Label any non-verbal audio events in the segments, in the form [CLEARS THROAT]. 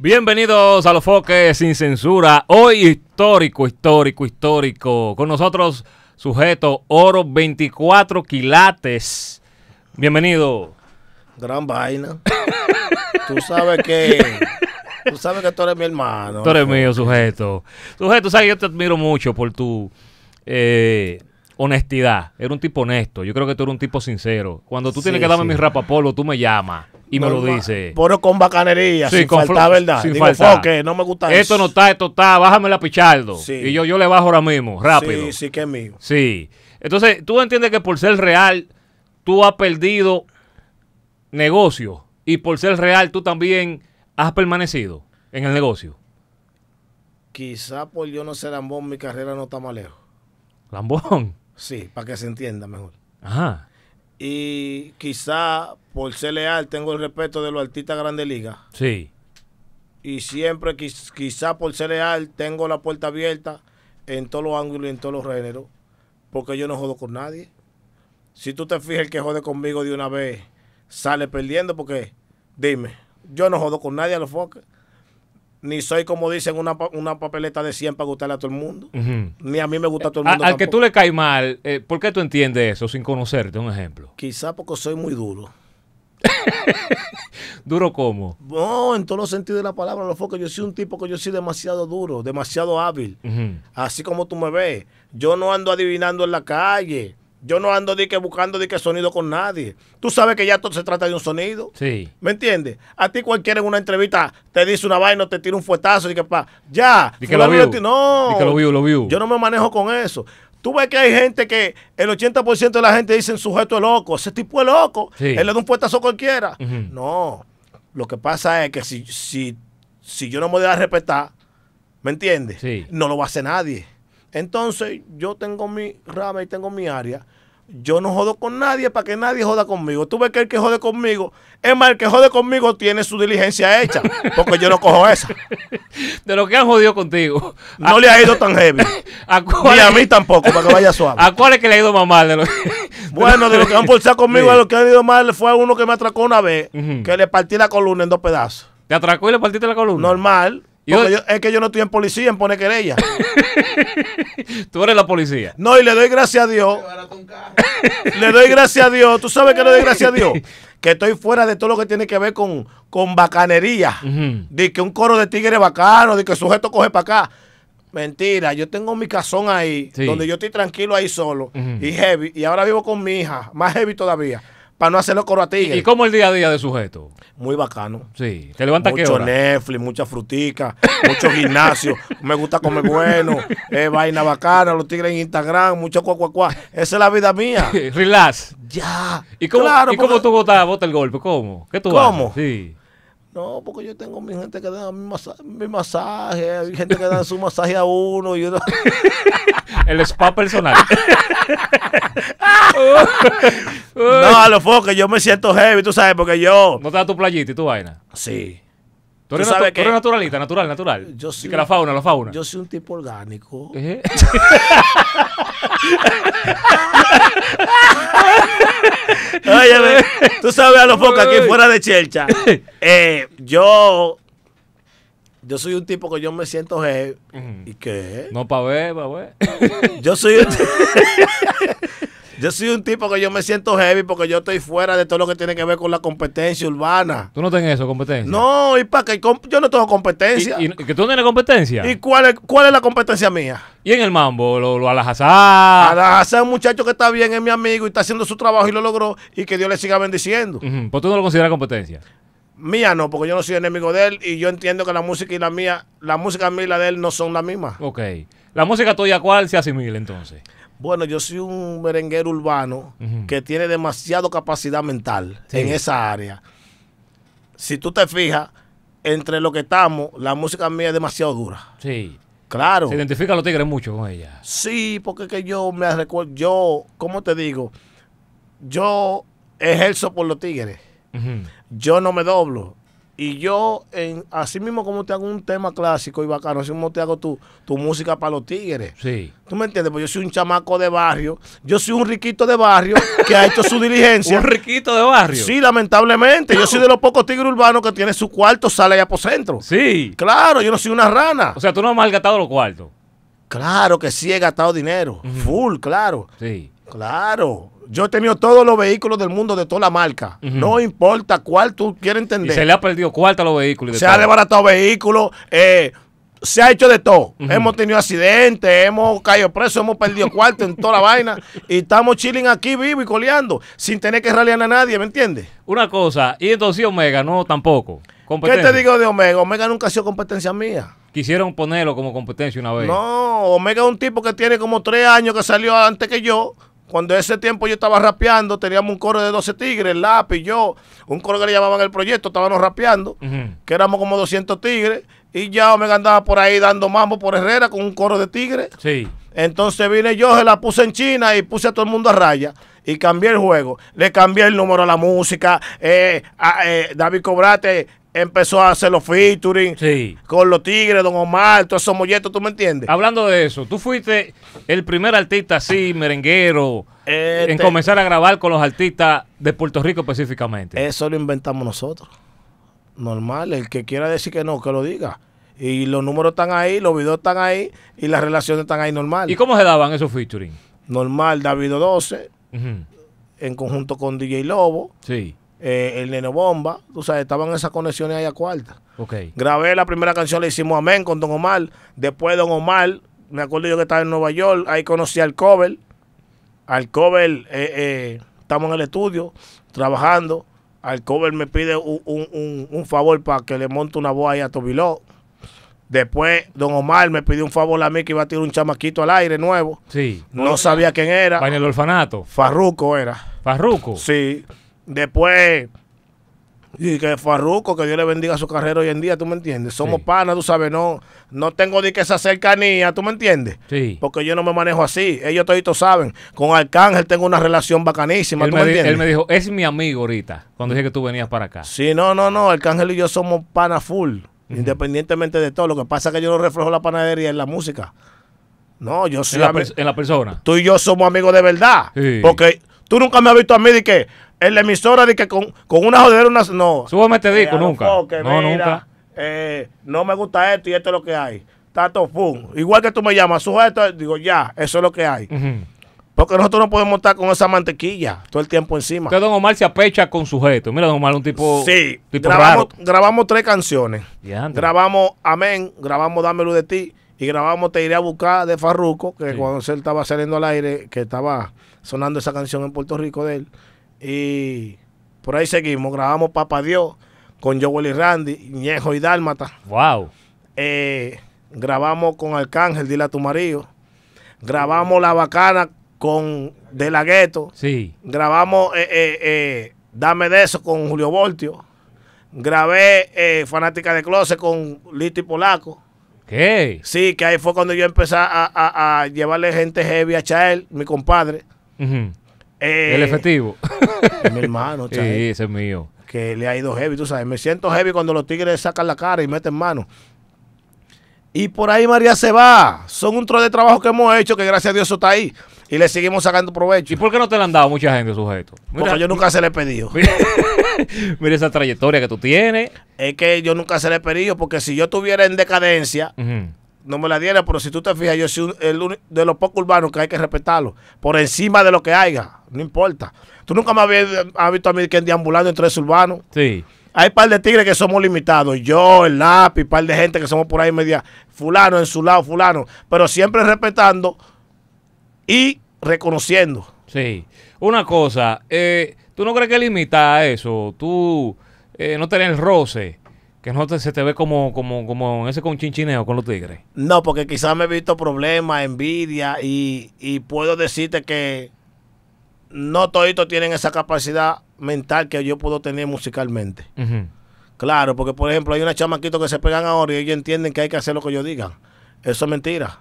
Bienvenidos a los foques sin censura. Hoy histórico, histórico, histórico. Con nosotros, sujeto oro 24 quilates. Bienvenido. Gran vaina. [LAUGHS] tú sabes que. Tú sabes que tú eres mi hermano. Tú eres mío, sujeto. Sujeto, sabes, yo te admiro mucho por tu eh, honestidad. Eres un tipo honesto. Yo creo que tú eres un tipo sincero. Cuando tú tienes que darme sí. mi rapapolvo, tú me llamas y me lo dices. Pero con bacanería, Sí, sin con flo- ¿verdad? sin Digo, faltar. foque, no me gusta Esto eso. no está, esto está, bájame la pichardo. Sí. Y yo, yo le bajo ahora mismo, rápido. Sí, sí que es mío. Sí. Entonces, tú entiendes que por ser real, tú has perdido negocio. Y por ser real, tú también has permanecido en el negocio. Quizá por yo no ser ambón, mi carrera no está más lejos. Lambón. Sí, para que se entienda mejor. Ajá. Y quizá por ser leal tengo el respeto de los artistas grandes ligas. Sí. Y siempre, quiz- quizá por ser leal, tengo la puerta abierta en todos los ángulos y en todos los géneros. Porque yo no jodo con nadie. Si tú te fijas, el que jode conmigo de una vez sale perdiendo. Porque, dime, yo no jodo con nadie a los foques. Ni soy, como dicen, una, una papeleta de 100 para gustarle a todo el mundo. Ni a mí me gusta a todo el A- mundo. al que tú le caes mal, eh, ¿por qué tú entiendes eso sin conocerte? Un ejemplo. Quizá porque soy muy duro. [LAUGHS] ¿Duro como? No, en todos los sentidos de la palabra, los foques. Yo soy un tipo que yo soy demasiado duro, demasiado hábil. Así como tú me ves. Yo no ando adivinando en la calle. Yo no ando de que buscando de que sonido con nadie. Tú sabes que ya todo se trata de un sonido. Sí. ¿Me entiendes? A ti cualquiera en una entrevista te dice una vaina, te tira un fuetazo y que pa, ya. Di que lo vio. No. Di que lo vio, lo vio. Yo no me manejo con eso. Tú ves que hay gente que el 80% de la gente dicen sujeto es loco. Ese tipo es loco. Sí. Él le da un puestazo a cualquiera. No. Lo que pasa es que si, si, si yo no me voy a respetar, ¿me entiendes? Sí. No lo va a hacer nadie. Entonces, yo tengo mi rama y tengo mi área. Yo no jodo con nadie para que nadie joda conmigo. Tú ves que el que jode conmigo, es más, el que jode conmigo tiene su diligencia hecha, porque yo no cojo esa. [LAUGHS] De lo que han jodido contigo. No le ha ido tan heavy. [LAUGHS] ¿A Ni a mí tampoco, para que vaya suave. [LAUGHS] ¿A cuál es que le ha ido más mal? De lo Bueno, de lo que han forzado conmigo, Sí. a lo que han ido mal fue a uno que me atracó una vez, que le partí la columna en dos pedazos. ¿Te atracó y le partiste la columna? Normal. ¿Y Porque yo- yo- es que yo no estoy en policía en poner querella. [LAUGHS] Tú eres la policía. No, y le doy gracias a Dios. [LAUGHS] le doy gracias a Dios. ¿Tú sabes que le doy gracias a Dios? [LAUGHS] Que estoy fuera de todo lo que tiene que ver con, con bacanería. De que un coro de tigres bacano, de que el sujeto coge para acá. Mentira, yo tengo mi casón ahí, Sí. donde yo estoy tranquilo ahí solo y heavy. Y ahora vivo con mi hija, más heavy todavía, para no hacerlo coro a tigres. ¿Y cómo el día a día de sujeto? Muy bacano. Sí. ¿Te levantas a qué Mucho hora? Netflix, mucha frutica, mucho gimnasio. [LAUGHS] Me gusta comer bueno, eh, vaina bacana, los tigres en Instagram, mucho cuacuacuá. Esa es la vida mía. [LAUGHS] Relax. Ya. ¿Y cómo, Claro, ¿y cómo tú botas, botas el golpe? ¿Cómo? ¿Qué tú ¿Cómo? Sí. No, porque yo tengo mi gente que da mi, masa- mi masaje, hay gente que da su masaje a uno y uno. [LAUGHS] El spa personal. [LAUGHS] No, a los focos, yo me siento heavy, tú sabes, porque yo. ¿No te da tu playita y tu vaina? Sí. ¿Tú eres, Tú sabes natu- tú que- eres naturalista, natural, natural? Yo Y soy- que la fauna, la fauna. Yo soy un tipo orgánico. ¿Eh? [LAUGHS] [LAUGHS] Óyeme, tú sabes a los focos aquí fuera de Chelcha. [LAUGHS] eh, yo. Yo soy un tipo que yo me siento heavy. ¿Y qué? No, pa' ver, pa' ver. Yo soy un, [LAUGHS] yo soy un tipo que yo me siento heavy porque yo estoy fuera de todo lo que tiene que ver con la competencia urbana. ¿Tú no tienes eso, competencia? No, y para que yo no tengo ¿Y, competencia. y- ¿Y, y que tú no tienes competencia? ¿Y, cuál, es, cuál es la competencia mía? en el mambo? ¿Lo, lo alajazá? A la- hacer un muchacho que está bien, es mi amigo y está haciendo su trabajo y lo logró y que Dios le siga bendiciendo. Ujú, Pues tú no lo consideras competencia. Mía no, porque yo no soy enemigo de él y yo entiendo que la música y la mía, la música mía y la de él no son la misma. Ok. La música tuya, ¿cuál se asimila entonces? Bueno, yo soy un merenguero urbano que tiene demasiado capacidad mental Sí. en esa área. Si tú te fijas, entre lo que estamos, la música mía es demasiado dura. Sí. Claro. Se identifican los tigres mucho con ella. Sí, porque es que yo me recuerdo, yo, ¿cómo te digo? Yo ejerzo por los tigres. Yo no me doblo. Y yo, en, así mismo como te hago un tema clásico y bacano, así mismo te hago tu, tu música para los tigres. Sí. ¿Tú me entiendes? Pues yo soy un chamaco de barrio, yo soy un riquito de barrio [LAUGHS] que ha hecho su diligencia. Un riquito de barrio. Sí, lamentablemente. Yo soy de los pocos tigres urbanos que tiene su cuarto, sale allá por centro. Sí. Claro, yo no soy una rana. O sea, tú no has malgastado los cuartos. Claro que sí he gastado dinero. Full, claro. Sí. Claro. Yo he tenido todos los vehículos del mundo de toda la marca. No importa cuál tú quieres Y entender. se le ha perdido cuarto a los vehículos. de se ha todo. desbaratado vehículos, eh, se ha hecho de todo. Hemos tenido accidentes, hemos caído presos, hemos perdido [LAUGHS] cuarto en toda la vaina y estamos chilling aquí vivo y coleando sin tener que ralear a nadie, ¿me entiendes? Una cosa, y entonces Omega no tampoco. ¿Qué te digo de Omega? Omega nunca ha sido competencia mía. Quisieron ponerlo como competencia una vez. No, Omega es un tipo que tiene como tres años que salió antes que yo. Cuando ese tiempo yo estaba rapeando, teníamos un coro de 12 tigres, el lápiz, yo, un coro que le llamaban el proyecto, estábamos rapeando, que éramos como 200 tigres, y ya Omega andaba por ahí dando mambo por Herrera con un coro de tigres. Sí. Entonces vine yo, se la puse en China y puse a todo el mundo a raya. Y cambié el juego. Le cambié el número a la música. eh, a- eh, David Cobrate empezó a hacer los featuring Sí. con los tigres, Don Omar, todos esos molletos, ¿tú me entiendes? Hablando de eso, tú fuiste el primer artista así, merenguero, Este- en comenzar a grabar con los artistas de Puerto Rico específicamente. Eso lo inventamos nosotros. Normal, el que quiera decir que no, que lo diga. Y los números están ahí, los videos están ahí y las relaciones están ahí normal. ¿Y cómo se daban esos featuring? Normal, David 12, Ujú. en conjunto con DJ Lobo, Sí. Eh, el Nene Bomba, tú sabes, estaban esas conexiones ahí a cuarta. Ok. Grabé la primera canción, le hicimos Amén con Don Omar. Después Don Omar, me acuerdo yo que estaba en Nueva York, ahí conocí al cover. Al cover, eh, eh, estamos en el estudio trabajando. Al cover me pide un, un- un- un favor para que le monte una voz ahí a Tobiló. Después Don Omar me pidió un favor a mí que iba a tirar un chamaquito al aire nuevo. Sí. No sabía quién era. En el orfanato. Farruco era. Farruco. Sí. Después, y que Farruco, que Dios le bendiga su carrera hoy en día, ¿tú me entiendes? Somos Sí. panas, tú sabes, no, no tengo de que esa cercanía, ¿tú me entiendes? Sí. Porque yo no me manejo así. Ellos toditos saben. Con Arcángel tengo una relación bacanísima, Él ¿tú me, entiendes? él me dijo, es mi amigo ahorita, cuando dije que tú venías para acá. Sí, no, no, no. Arcángel y yo somos panas full. Independientemente de todo. Lo que pasa es que yo no reflejo la panadería en la música. No, yo soy en, la en persona. tú y yo somos amigos de verdad. Sí. Porque tú nunca me has visto a mí de que en la emisora de que con, con una jodera, una. No. Súbeme este disco, a los nunca. foques, no, mira, nunca. eh, no me gusta esto y esto es lo que hay. Tato pum. Igual que tú me llamas, sujeto, digo ya, eso es lo que hay. Porque nosotros no podemos estar con esa mantequilla todo el tiempo encima. Entonces Don Omar se apecha con sujeto. Mira, Don Omar un tipo, Sí, tipo grabamos, raro. grabamos tres canciones. Grabamos Amén, grabamos Dámelo de ti y grabamos Te iré a buscar de Farruco, que Sí. cuando él estaba saliendo al aire, que estaba sonando esa canción en Puerto Rico de él. Y por ahí seguimos, grabamos Papa Dios con Joel y Randy, Ñejo y Dálmata. Wow. Eh, grabamos con Arcángel, dile a tu marido. Grabamos La Bacana con De La Gueto. Sí. Grabamos eh, eh, Dame de eso con Julio Voltio. Grabé Fanática de Closet con Lito y Polaco. ¿Qué? Sí, que ahí fue cuando yo empecé a, a- a llevarle gente heavy a Chael, mi compadre. Ujú. Eh, El efectivo. Mi hermano, [LAUGHS] sí, ese es mío. Que le ha ido heavy, tú sabes. Me siento heavy cuando los tigres sacan la cara y meten mano. Y por ahí María se va. Son un tro de trabajo que hemos hecho que gracias a Dios eso está ahí. Y le seguimos sacando provecho. ¿Y por qué no te le han dado mucha gente, sujeto? Mira, Porque yo nunca se le he pedido. [LAUGHS] mira, [LAUGHS] mira esa trayectoria que tú tienes. Es que yo nunca se le he pedido porque si yo estuviera en decadencia. No me la diera. Pero si tú te fijas, yo soy un- el de los pocos urbanos que hay que respetarlo. Por encima de lo que haya. No importa. Tú nunca me habías has visto a mí que deambulando entre esos urbanos. Sí. Hay par de tigres que somos limitados. Yo, el lápiz, par de gente que somos por ahí media. Fulano en su lado, fulano. Pero siempre respetando y reconociendo. Sí. Una cosa, eh, ¿tú no crees que limita a eso? Tú eh, no tenés roce, que no te- se te ve como, como, como ese conchinchineo con los tigres. No, porque quizás me he visto problemas, envidia y, y puedo decirte que no toditos tienen esa capacidad mental que yo puedo tener musicalmente. Claro, porque por ejemplo hay unos chamaquitos que se pegan ahora y ellos entienden que hay que hacer lo que yo diga. Eso es mentira.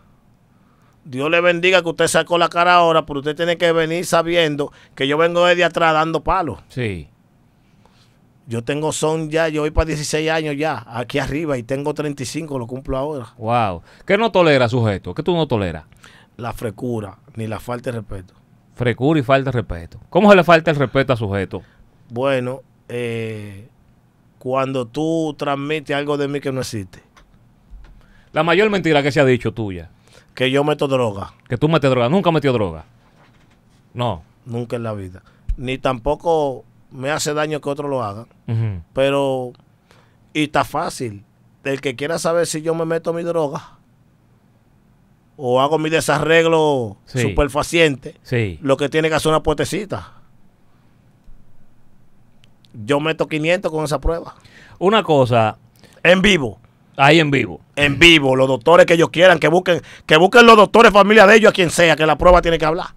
Dios le bendiga que usted sacó la cara ahora, pero usted tiene que venir sabiendo que yo vengo desde atrás dando palos. Sí. Yo tengo son ya, yo voy para 16 años ya, aquí arriba, y tengo 35, lo cumplo ahora. Wow. ¿Qué no tolera, sujeto? ¿Qué tú no toleras? La frecura, ni la falta de respeto. Frecura y falta de respeto. ¿Cómo se le falta el respeto a sujeto? Bueno, eh, cuando tú transmites algo de mí que no existe, La mayor mentira que se ha dicho tuya. que yo meto droga, Que tú metes droga. Nunca metió droga. No. nunca en la vida, ni tampoco me hace daño que otro lo haga, pero, y está fácil, el que quiera saber si yo me meto mi droga o hago mi desarreglo Sí. superfaciente, Sí. lo que tiene que hacer una puertecita. Yo meto 500 con esa prueba. Una cosa, En vivo. ahí en vivo. En vivo. Los doctores que ellos quieran, que busquen, que busquen los doctores, familia de ellos, a quien sea, que la prueba tiene que hablar.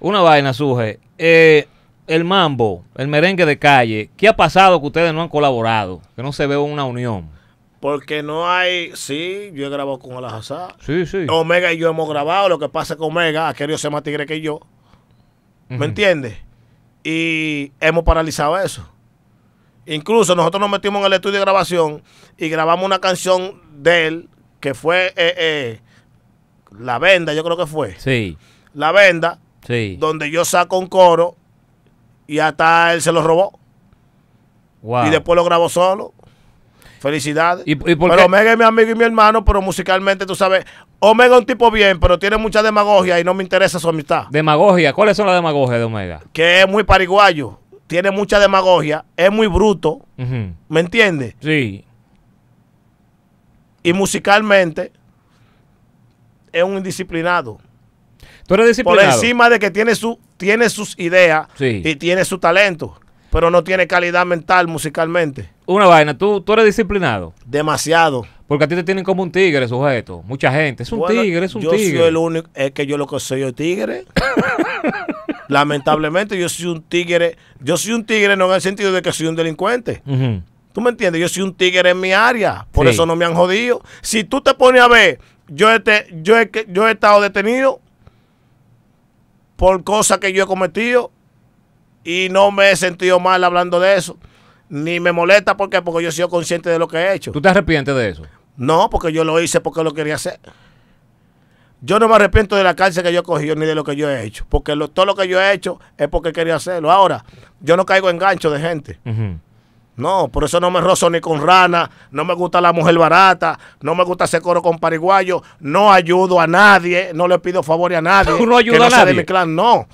Una vaina, Suje. Eh, el mambo, el merengue de calle, ¿qué ha pasado que ustedes no han colaborado? Que no se ve una unión. Porque no hay. Sí, yo he grabado con Alajazá. Sí, sí. Omega y yo hemos grabado. Lo que pasa es que Omega ha querido ser más tigre que yo. ¿Me entiendes? Y hemos paralizado eso. Incluso nosotros nos metimos en el estudio de grabación y grabamos una canción de él que fue eh, eh, La Venda, yo creo que fue. Sí, La Venda, sí. donde yo saco un coro y hasta él se lo robó. Wow. Y después lo grabó solo. Felicidades. ¿Y- y por pero qué? Omega es mi amigo y mi hermano, pero musicalmente tú sabes, Omega es un tipo bien, pero tiene mucha demagogia y no me interesa su amistad. Demagogia. ¿Cuáles son las demagogias de Omega? Que es muy pariguayo, tiene mucha demagogia, es muy bruto. ¿me entiendes? Sí. Y musicalmente es un indisciplinado. ¿Tú eres Por disciplinado? encima de que tiene, su, tiene sus ideas Sí. y tiene su talento, pero no tiene calidad mental musicalmente. Una vaina, ¿tú, tú eres disciplinado. Demasiado. Porque a ti te tienen como un tigre, sujeto. Mucha gente. Es un Bueno, tigre, es un yo tigre. soy el único, es que yo lo que soy es tigre. [LAUGHS] Lamentablemente yo soy un tigre, yo soy un tigre no en el sentido de que soy un delincuente. Ujú. ¿Tú me entiendes? Yo soy un tigre en mi área, por Sí. eso no me han jodido. Si tú te pones a ver, yo he, te- yo he, que- yo he estado detenido por cosas que yo he cometido y no me he sentido mal hablando de eso. Ni me molesta ¿por qué? porque yo soy consciente de lo que he hecho. ¿Tú te arrepientes de eso? No, porque yo lo hice porque lo quería hacer. Yo no me arrepiento de la cárcel que yo he cogido ni de lo que yo he hecho. Porque lo- todo lo que yo he hecho es porque quería hacerlo. Ahora, yo no caigo en gancho de gente. Ujú. No, por eso no me rozo ni con rana, no me gusta la mujer barata, no me gusta hacer coro con pariguayo, no ayudo a nadie, no le pido favor a nadie. ¿Tú no ayudas a sea de nadie? mi clan, no.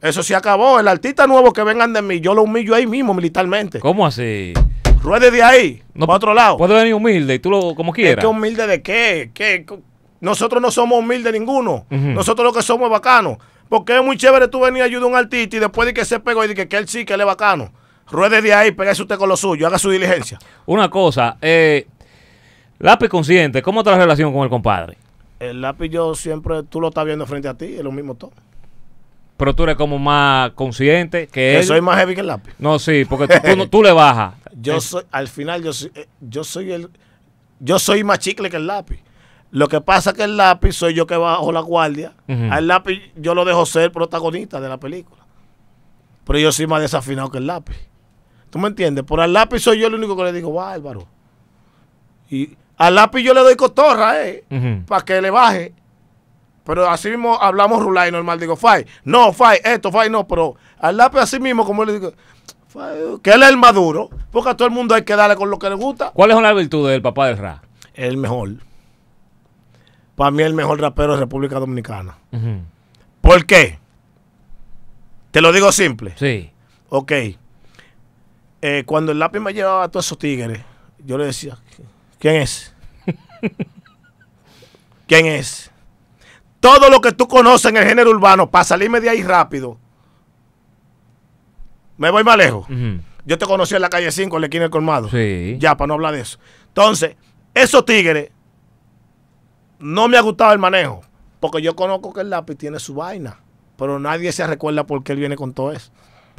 Eso se acabó. El artista nuevo que vengan de mí, yo lo humillo ahí mismo militarmente. ¿Cómo así? Ruede de ahí, No, para otro lado. Puede venir humilde y tú lo como Es quieras. que humilde de qué? ¿Qué? Nosotros no somos humildes ninguno. Nosotros lo que somos es bacanos. Porque es muy chévere tú venir a ayudar a un artista y después de que se pegó y de que, que él sí, que él es bacano. Ruede de ahí, pégase usted con lo suyo, haga su diligencia. Una cosa, eh, lápiz consciente, ¿cómo está la relación con el compadre? El lápiz yo siempre, tú lo estás viendo frente a ti, es lo mismo todo. Pero tú eres como más consciente que Que él. soy más heavy que el lápiz. No, sí, porque tú, tú no- tú le bajas. [LAUGHS] Yo Eh, soy, al final yo soy, eh, yo soy el, yo soy más chicle que el lápiz. Lo que pasa que el lápiz soy yo que bajo la guardia. Al lápiz yo lo dejo ser protagonista de la película. Pero yo soy más desafinado que el lápiz. ¿Tú me entiendes? Por al lápiz soy yo el único que le digo, bárbaro. Y al lápiz yo le doy cotorra, eh, Ujú. para que le baje. Pero así mismo hablamos rulay normal. Digo, Fai, no, Fai, esto, Fai, no. Pero al lápiz así mismo, como le digo, Fai, que él es el maduro. Porque a todo el mundo hay que darle con lo que le gusta. ¿Cuáles son las virtudes del papá del rap? El mejor. Para mí el mejor rapero de República Dominicana. ¿Por qué? Te lo digo simple. Sí. Ok. Eh, cuando el lápiz me llevaba a todos esos tigres, yo le decía, ¿quién es? [LAUGHS] ¿Quién es? Todo lo que tú conoces en el género urbano, para salirme de ahí rápido, me voy más lejos. Yo te conocí en la calle 5, en la esquina del colmado. Sí. Ya, para no hablar de eso. Entonces, esos tigres, no me ha gustado el manejo, porque yo conozco que el lápiz tiene su vaina, pero nadie se recuerda por qué él viene con todo eso.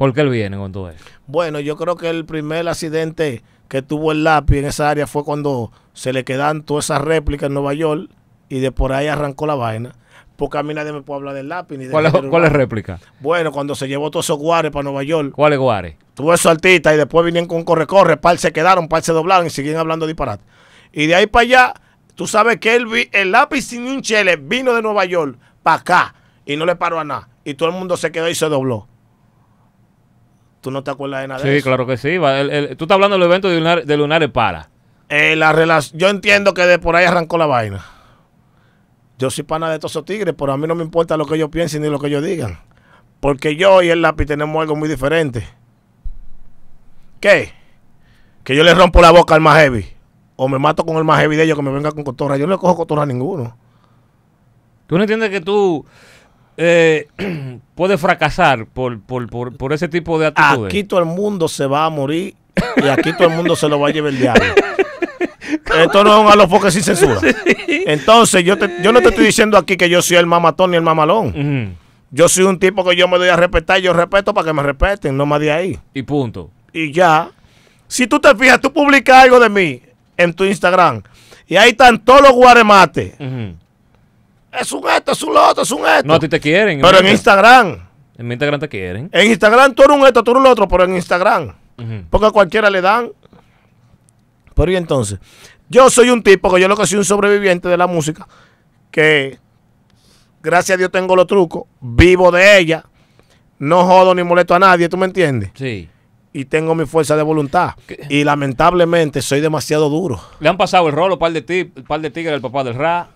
¿Por qué él viene con todo eso? Bueno, yo creo que el primer accidente que tuvo el lápiz en esa área fue cuando se le quedan todas esas réplicas en Nueva York y de por ahí arrancó la vaina. Porque a mí nadie me puede hablar del lápiz ni del ¿Cuál es, cuál es réplica? Bueno, cuando se llevó todos esos guares para Nueva York, ¿Cuál es Guare? tuvo esos artistas y después vinieron con corre-corre, par se quedaron, par se doblaron y siguen hablando disparate. Y de ahí para allá, tú sabes que el, vi- el lápiz sin un chele vino de Nueva York para acá y no le paró a nada. Y todo el mundo se quedó y se dobló. ¿Tú no te acuerdas de nada de Sí, eso? claro que sí. va, el- el- tú estás hablando del evento de Lunar, de Lunares Para. Eh, la yo entiendo que de por ahí arrancó la vaina. Yo soy pana de todos esos tigres, pero a mí no me importa lo que ellos piensen ni lo que ellos digan. Porque yo y el lápiz tenemos algo muy diferente. ¿Qué? Que yo le rompo la boca al más heavy. O me mato con el más heavy de ellos que me venga con cotorra. Yo no le cojo cotorra a ninguno. ¿Tú no entiendes que tú eh, [CLEARS THROAT] puedes fracasar por, por, por, por ese tipo de actitudes? Aquí todo el mundo se va a morir y aquí todo el mundo se lo va a llevar el diablo. [LAUGHS] Esto no es un alofoque sin censura. Entonces, yo, te- yo no te estoy diciendo aquí que yo soy el mamatón ni el mamalón. Yo soy un tipo que yo me doy a respetar y yo respeto para que me respeten, no más de ahí. Y punto. Y ya. Si tú te fijas, tú publicas algo de mí en tu Instagram y ahí están todos los guaremates. Es un esto, es un lo otro, es un esto. No, a ti te quieren. pero en Instagram. En mi Instagram te quieren. En Instagram tú eres un esto, tú eres un otro, pero en Instagram. Porque a cualquiera le dan. Pero y entonces, yo soy un tipo que yo lo que soy un sobreviviente de la música, que gracias a Dios tengo los trucos, vivo de ella, no jodo ni molesto a nadie, ¿tú me entiendes? Sí. Y tengo mi fuerza de voluntad. ¿Qué? Y lamentablemente soy demasiado duro. Le han pasado el rolo, par de, ti, par de tigres al papá del Ra.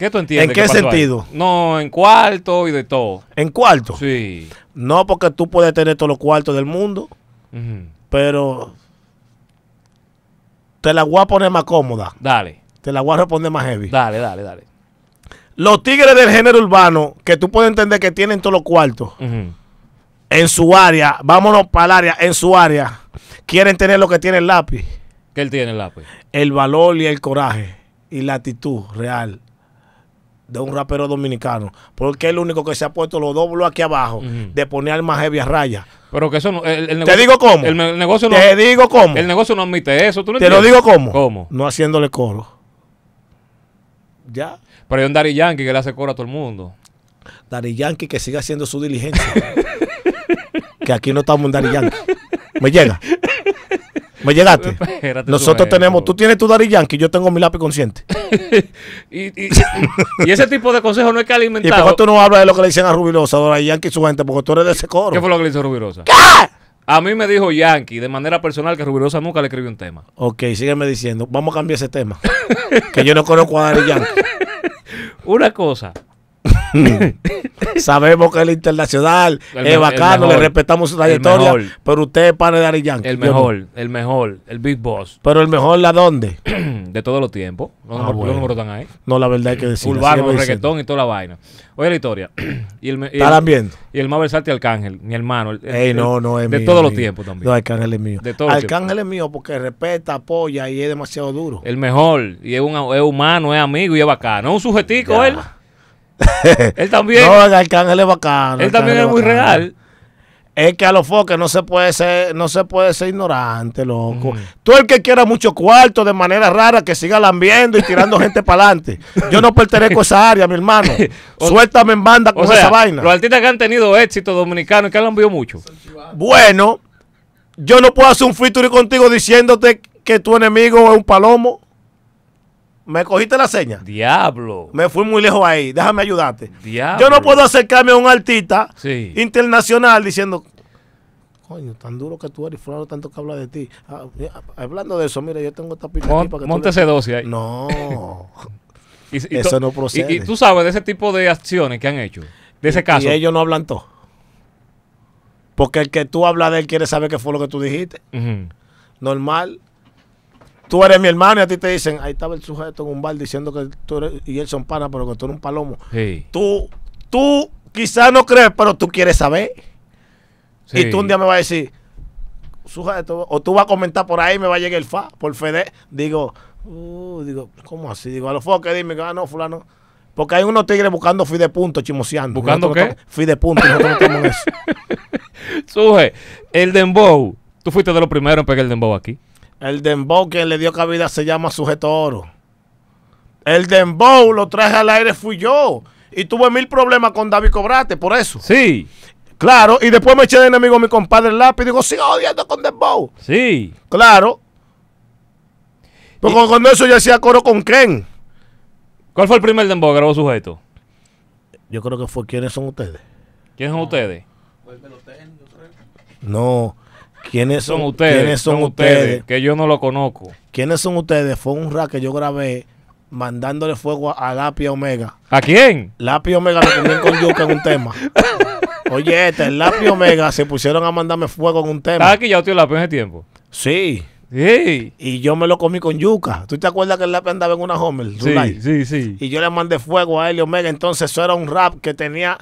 ¿Qué tú entiendes? ¿En qué ahí? sentido? No, en cuarto y de todo. En cuarto. Sí. No porque tú puedes tener todos los cuartos del mundo, pero te la voy a poner más cómoda. Dale, Te la voy a responder más heavy. dale, dale, dale. Los tigres del género urbano, que tú puedes entender que tienen todos los cuartos, en su área, vámonos para el área, en su área, quieren tener lo que tiene el lápiz, ¿Qué él tiene el lápiz? el valor y el coraje y la actitud real de un rapero dominicano, porque es el único que se ha puesto los dos bloques aquí abajo de poner al más heavy a raya. Pero que eso no. El, el Te digo cómo. El, negocio no. Te digo cómo. El negocio no admite eso. ¿tú no Te lo digo cómo. ¿Cómo? No haciéndole coro. Ya. Pero hay un Daddy Yankee que le hace coro a todo el mundo. Dari Yankee que siga haciendo su diligencia. [LAUGHS] que aquí no estamos en Dari Yankee. ¿Me llega? ¿Me llegaste? [LAUGHS] Nosotros sujeto. tenemos, tú tienes tu Dari Yankee, yo tengo mi lápiz consciente. [LAUGHS] Y, y- y ese tipo de consejos no es que ¿Y alimentado. por qué tú no hablas de lo que le dicen a Rubirosa, a Dari Yankee y su gente? Porque tú eres de ese coro. ¿Qué fue lo que le hizo Rubirosa? A mí me dijo Yankee de manera personal que Rubirosa nunca le escribió un tema. Ok, sígueme diciendo. Vamos a cambiar ese tema. que yo no conozco a Dari Yankee. [LAUGHS] Una cosa. [LAUGHS] Sabemos que es internacional, El es bacano, el le respetamos su El trayectoria, mejor. pero usted es pana de Dari Yankee. El no. mejor, el mejor, el Big Boss Pero el mejor, ¿la dónde? [CLEARS THROAT] de todos los tiempos. Ah, bueno. ahí. No, la verdad hay que decir. Urbano, reggaetón y toda la vaina. Oye la historia. [CLEARS THROAT] y, el, y, ¿Estarán el, viendo? y el más versátil Arcángel, mi hermano. el- el- Ey, el- no, no, es De mío, todos los tiempos también. No, Arcángel es mío. De todos Arcángel es mío porque respeta, apoya y es demasiado duro. El mejor. Y es, un, es humano, es amigo y es bacano. Es un sujetico Ya. él. Él también. No, el Arcángel es bacano. él también es muy bacano. real. Es que a los foques no se puede ser, no se puede ser ignorante, loco. Ujú. Tú el que quiera mucho cuarto de manera rara, que siga lambiendo y tirando [LAUGHS] gente para adelante. Yo no pertenezco a esa área, mi hermano. [LAUGHS] O- Suéltame en banda con O sea, esa vaina. los artistas que han tenido éxito dominicano y que han enviado mucho. Bueno, yo no puedo hacer un featuring contigo diciéndote que tu enemigo es un palomo. ¿Me cogiste la seña? Diablo. Me fui muy lejos ahí. Déjame ayudarte. Diablo. Yo no puedo acercarme a un artista Sí. internacional diciendo, coño, tan duro que tú eres, fulano tanto que habla de ti. Ah, mira, hablando de eso, mira, yo tengo esta pista Mon- aquí para que tú monte le- ese 12 ahí. [LAUGHS] No. Y- y eso no procede. Y, tú sabes de ese tipo de acciones que han hecho. De ese caso. Y ellos no hablan todo. Porque el que tú hablas de él quiere saber qué fue lo que tú dijiste. Ujú. Normal. Tú eres mi hermano y a ti te dicen, ahí estaba el sujeto en un bar diciendo que tú eres, y él son panas, pero que tú eres un palomo. Sí. Tú, tú quizás no crees, pero tú quieres saber. sí. Y tú un día me vas a decir, sujeto, o tú vas a comentar por ahí, me va a llegar el fa, por Fede. Digo, uh, digo, ¿cómo así? Digo, a los foques, dime, ah, no, fulano. Porque hay unos tigres buscando fi de punto, chimoseando. ¿Buscando Nosotros no qué? estamos- Fi de punto, nosotros no eso. [LAUGHS] Suje, el Dembow. Tú fuiste de los primeros en pegar el Dembow aquí. El Dembow quien le dio cabida se llama Sujeto Oro. El Dembow lo traje al aire fui yo. Y tuve mil problemas con David Cobrate por eso. Sí, Claro, y después me eché de enemigo a mi compadre el lápiz y digo, siga odiando con Dembow. sí. Claro. Porque cuando eso yo hacía coro con Ken. ¿Cuál fue el primer dembow que grabó sujeto? Yo creo que fue quiénes son ustedes. ¿Quiénes son ustedes? No. ¿Quiénes son, Son ustedes. ¿Quiénes son, ustedes? Que yo no lo conozco. ¿Quiénes son ustedes? Fue un rap que yo grabé mandándole fuego a, a Omega. ¿A quién? Lápiz Omega lo comían con yuca en un tema. [LAUGHS] Oye, este, el Lápiz Omega se pusieron a mandarme fuego en un ¿Estás tema. aquí ya tío Lápiz en ese tiempo? Sí. Sí. Y yo me lo comí con yuca. ¿Tú te acuerdas que el Lápiz andaba en una Homer? Sí, sí, sí. Y yo le mandé fuego a él y Omega. Entonces eso era un rap que tenía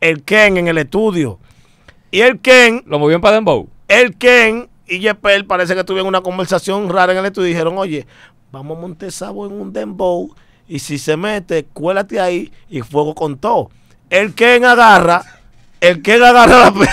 el Ken en el estudio. Y el Ken, ¿Lo movían para dembow? El Ken y Yepel parece que tuvieron una conversación rara en el estudio y dijeron, oye, vamos a montar Sabo en un dembow y si se mete, cuélate ahí y fuego con todo. El Ken agarra, el Ken agarra la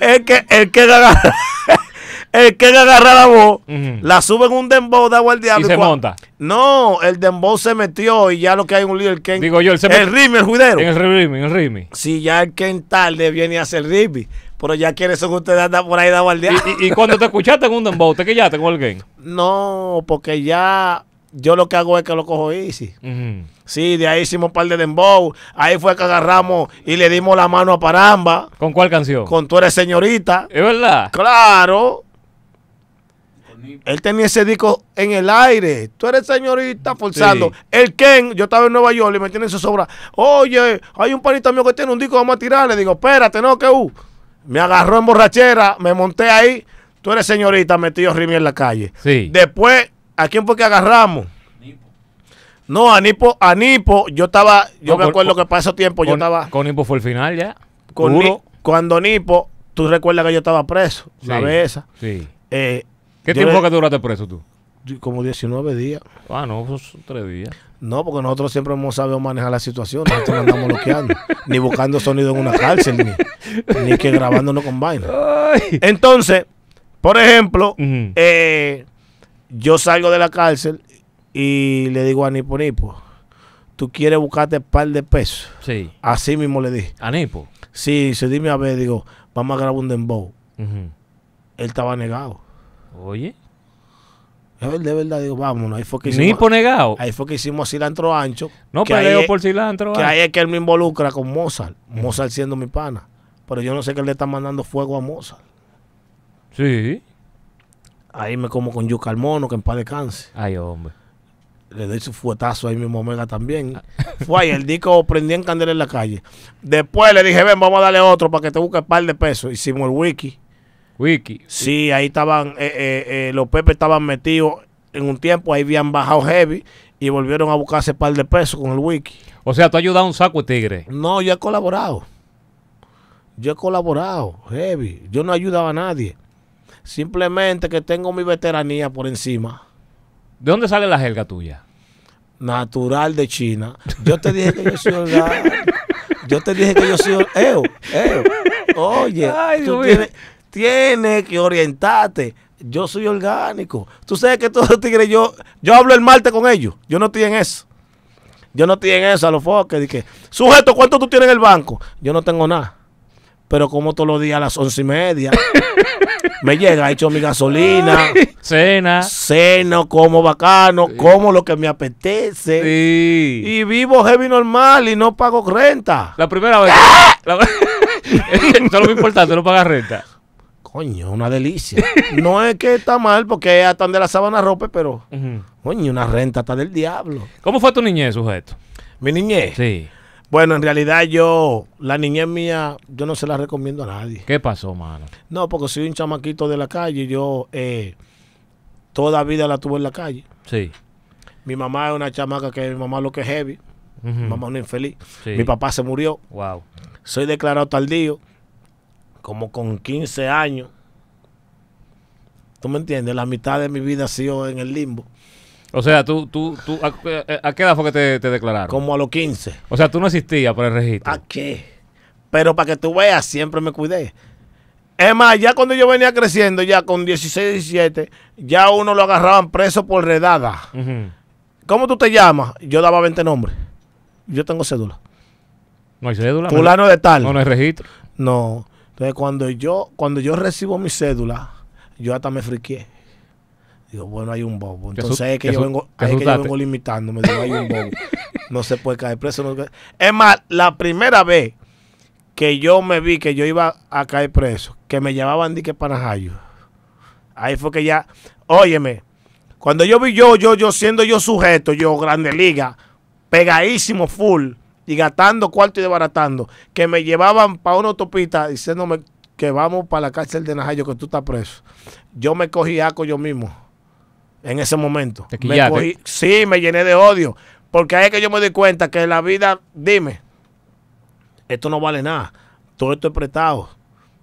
el que el Ken agarra [LAUGHS] el Ken agarra la voz, la sube en un dembow de agua al diablo. Y se monta. No, el dembow se metió y ya lo que hay un lío el Ken. Digo yo, él se el Rimi, el juidero. En el Rimi, en el Rimi. Si ya el Ken tarde viene a hacer Rimi, pero ya quiere eso que ustedes andan por ahí de agua al diablo. Y, y- y cuando te escuchaste en un dembow, ¿te quillaste con el game? No, porque ya yo lo que hago es que lo cojo easy. Ujú. Sí, de ahí hicimos un par de dembow. Ahí fue que agarramos y le dimos la mano a Paramba. ¿Con cuál canción? Con tú eres señorita. ¿Es verdad? Claro. Él tenía ese disco en el aire. Tú eres señorita forzando. Sí. El Ken, yo estaba en Nueva York y me tiene su sobra. Oye, hay un panita mío que tiene un disco, vamos a tirar. Le digo, espérate, no, que uh. Me agarró en borrachera, me monté ahí. Tú eres señorita, metido Rimi en la calle. Sí. Después, ¿a quién fue que agarramos? No, a Nipo, a Nipo, yo estaba, yo No, me con- acuerdo con- que para esos tiempos yo estaba con Impo fue el final ya. con. Ni- cuando Nipo, tú recuerdas que yo estaba preso, la Sí. vez esa. Sí. Eh, ¿Qué tiempo le- que duraste preso tú? Como 19 días. Ah, no, pues tres días. No, porque nosotros siempre hemos sabido manejar la situación. Nosotros no andamos bloqueando. [LAUGHS] ni buscando sonido en una cárcel, ni, ni que grabándonos con vaina. Ay. Entonces, por ejemplo, eh, yo salgo de la cárcel y le digo a Nipo Nipo, tú quieres buscarte un par de pesos. Sí. Así mismo le dije. A Nipo. Sí, se dime a ver, digo, vamos a grabar un dembow. Él estaba negado. Oye. De verdad, digo, vámonos. Ahí fue que hicimos, Nipo negado. ahí fue que hicimos cilantro ancho. No que peleo es- por cilantro. Que ah. ahí es que él me involucra con Mozart. Mozart siendo mi pana. Pero yo no sé que él le está mandando fuego a Mozart. Sí. Ahí me como con yuca al mono, que en paz descanse. Ay, hombre. Le doy su fuetazo ahí mismo Omega también. [LAUGHS] Fue ahí, el disco prendí en candela en la calle. Después le dije, ven, vamos a darle otro para que te busque un par de pesos. Hicimos el wiki. Wiki. Sí, ahí estaban, eh, eh, eh, los Pepe estaban metidos en un tiempo, ahí habían bajado heavy y volvieron a buscarse par de pesos con el wiki. O sea, tú has ayudado a un saco de tigre. No, yo he colaborado. Yo he colaborado, heavy. Yo no ayudaba a nadie. Simplemente que tengo mi veteranía por encima. ¿De dónde sale la jerga tuya? Natural de China. Yo te dije que yo soy orgánico. Yo te dije que yo soy Eo, eo. Oye, Ay, tú tienes, tienes que orientarte. Yo soy orgánico. Tú sabes que todos los tigres, yo, yo hablo el martes con ellos. Yo no estoy en eso. Yo no estoy en eso, a los foques. que, Sujeto, ¿cuánto tú tienes en el banco? Yo no tengo nada. Pero como todos los días a las once y media, [LAUGHS] me llega, he hecho mi gasolina, Cena. ceno, como bacano, como lo que me apetece. Sí. Y vivo heavy normal y no pago renta. La primera vez. la- [LAUGHS] Eso es lo importante, no pagar renta. Coño, una delicia. [LAUGHS] no es que está mal porque hasta de la sábana ropa, pero coño, una renta está del diablo. ¿Cómo fue tu niñez, sujeto? Mi niñez. Sí. Bueno, en realidad yo, la niñez mía, yo no se la recomiendo a nadie. ¿Qué pasó, mano? No, porque soy un chamaquito de la calle. Yo eh, toda vida la tuve en la calle. Sí. Mi mamá es una chamaca que mi mamá lo que es heavy. Mi mamá es una infeliz. Sí. Mi papá se murió. Wow. Soy declarado tardío, como con 15 años. ¿Tú me entiendes? La mitad de mi vida ha sido en el limbo. O sea, tú, tú, tú, ¿a, a qué edad fue que te, te declararon? Como a los 15. O sea, tú no existías por el registro. ¿A qué? Pero para que tú veas, siempre me cuidé. Es más, ya cuando yo venía creciendo, ya con 16, 17, ya uno lo agarraban preso por redada. ¿Cómo tú te llamas? Yo daba 20 nombres. Yo tengo cédula. No hay cédula. no- fulano de tal. No, no hay registro. No. Entonces, cuando yo, cuando yo recibo mi cédula, yo hasta me friqué. Digo, bueno, hay un bobo. Entonces es que yo vengo, es que yo asustaste. vengo limitándome. Digo, hay un bobo. No se puede caer preso. no- Es más, la primera vez que yo me vi que yo iba a caer preso, que me llevaban dique para Najayo. Ahí fue que ya, óyeme, cuando yo vi yo, yo, yo siendo yo sujeto, yo grande liga, pegadísimo full y gastando cuarto y desbaratando, que me llevaban para una autopista diciéndome que vamos para la cárcel de Najayo, que tú estás preso. Yo me cogí aco yo mismo en ese momento. Te Me cogí- sí, me llené de odio, porque ahí es que yo me di cuenta que la vida, dime, esto no vale nada, todo esto es prestado.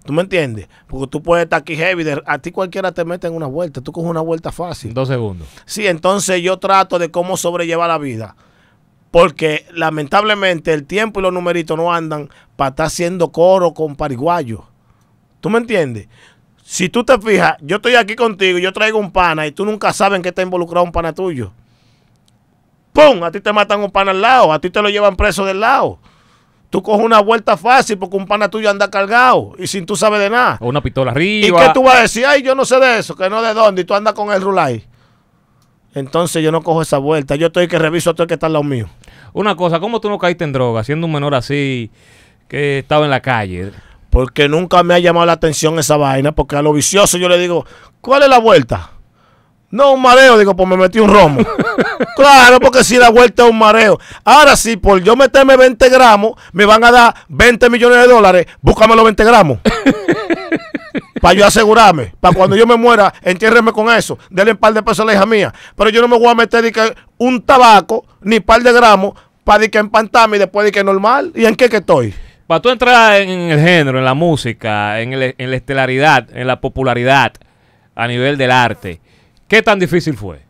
¿Tú me entiendes? Porque tú puedes estar aquí heavy, de- a ti cualquiera te mete en una vuelta, tú coges una vuelta fácil. Dos segundos. Sí, entonces yo trato de cómo sobrellevar la vida. Porque lamentablemente el tiempo y los numeritos no andan para estar haciendo coro con pariguayos. ¿Tú me entiendes? Si tú te fijas, yo estoy aquí contigo, yo traigo un pana y tú nunca sabes en qué está involucrado un pana tuyo. ¡Pum! A ti te matan un pana al lado, a ti te lo llevan preso del lado. Tú coges una vuelta fácil porque un pana tuyo anda cargado y sin tú sabes de nada. O una pistola ¿Y arriba. qué tú vas a decir? Ay, yo no sé de eso, que no de dónde, y tú andas con el rulay. Entonces yo no cojo esa vuelta. Yo estoy que reviso a todo el que está al lado mío. Una cosa, ¿cómo tú no caíste en droga siendo un menor así que estaba en la calle? Porque nunca me ha llamado la atención esa vaina. Porque a lo vicioso yo le digo, ¿cuál es la vuelta? No, un mareo. Digo, pues me metí un romo. [LAUGHS] claro, porque si la vuelta es un mareo. Ahora sí, por yo meterme 20 gramos, me van a dar 20 millones de dólares. Búscame los 20 gramos. [LAUGHS] para yo asegurarme. Para cuando yo me muera, entiérreme con eso. Denle un par de pesos a la hija mía. Pero yo no me voy a meter de que un tabaco, ni par de gramos, para de que empantarme y después de que normal. ¿Y en qué que estoy? Para tú entrar en el género, en la música, en, el- en la estelaridad, en la popularidad a nivel del arte, ¿qué tan difícil fue?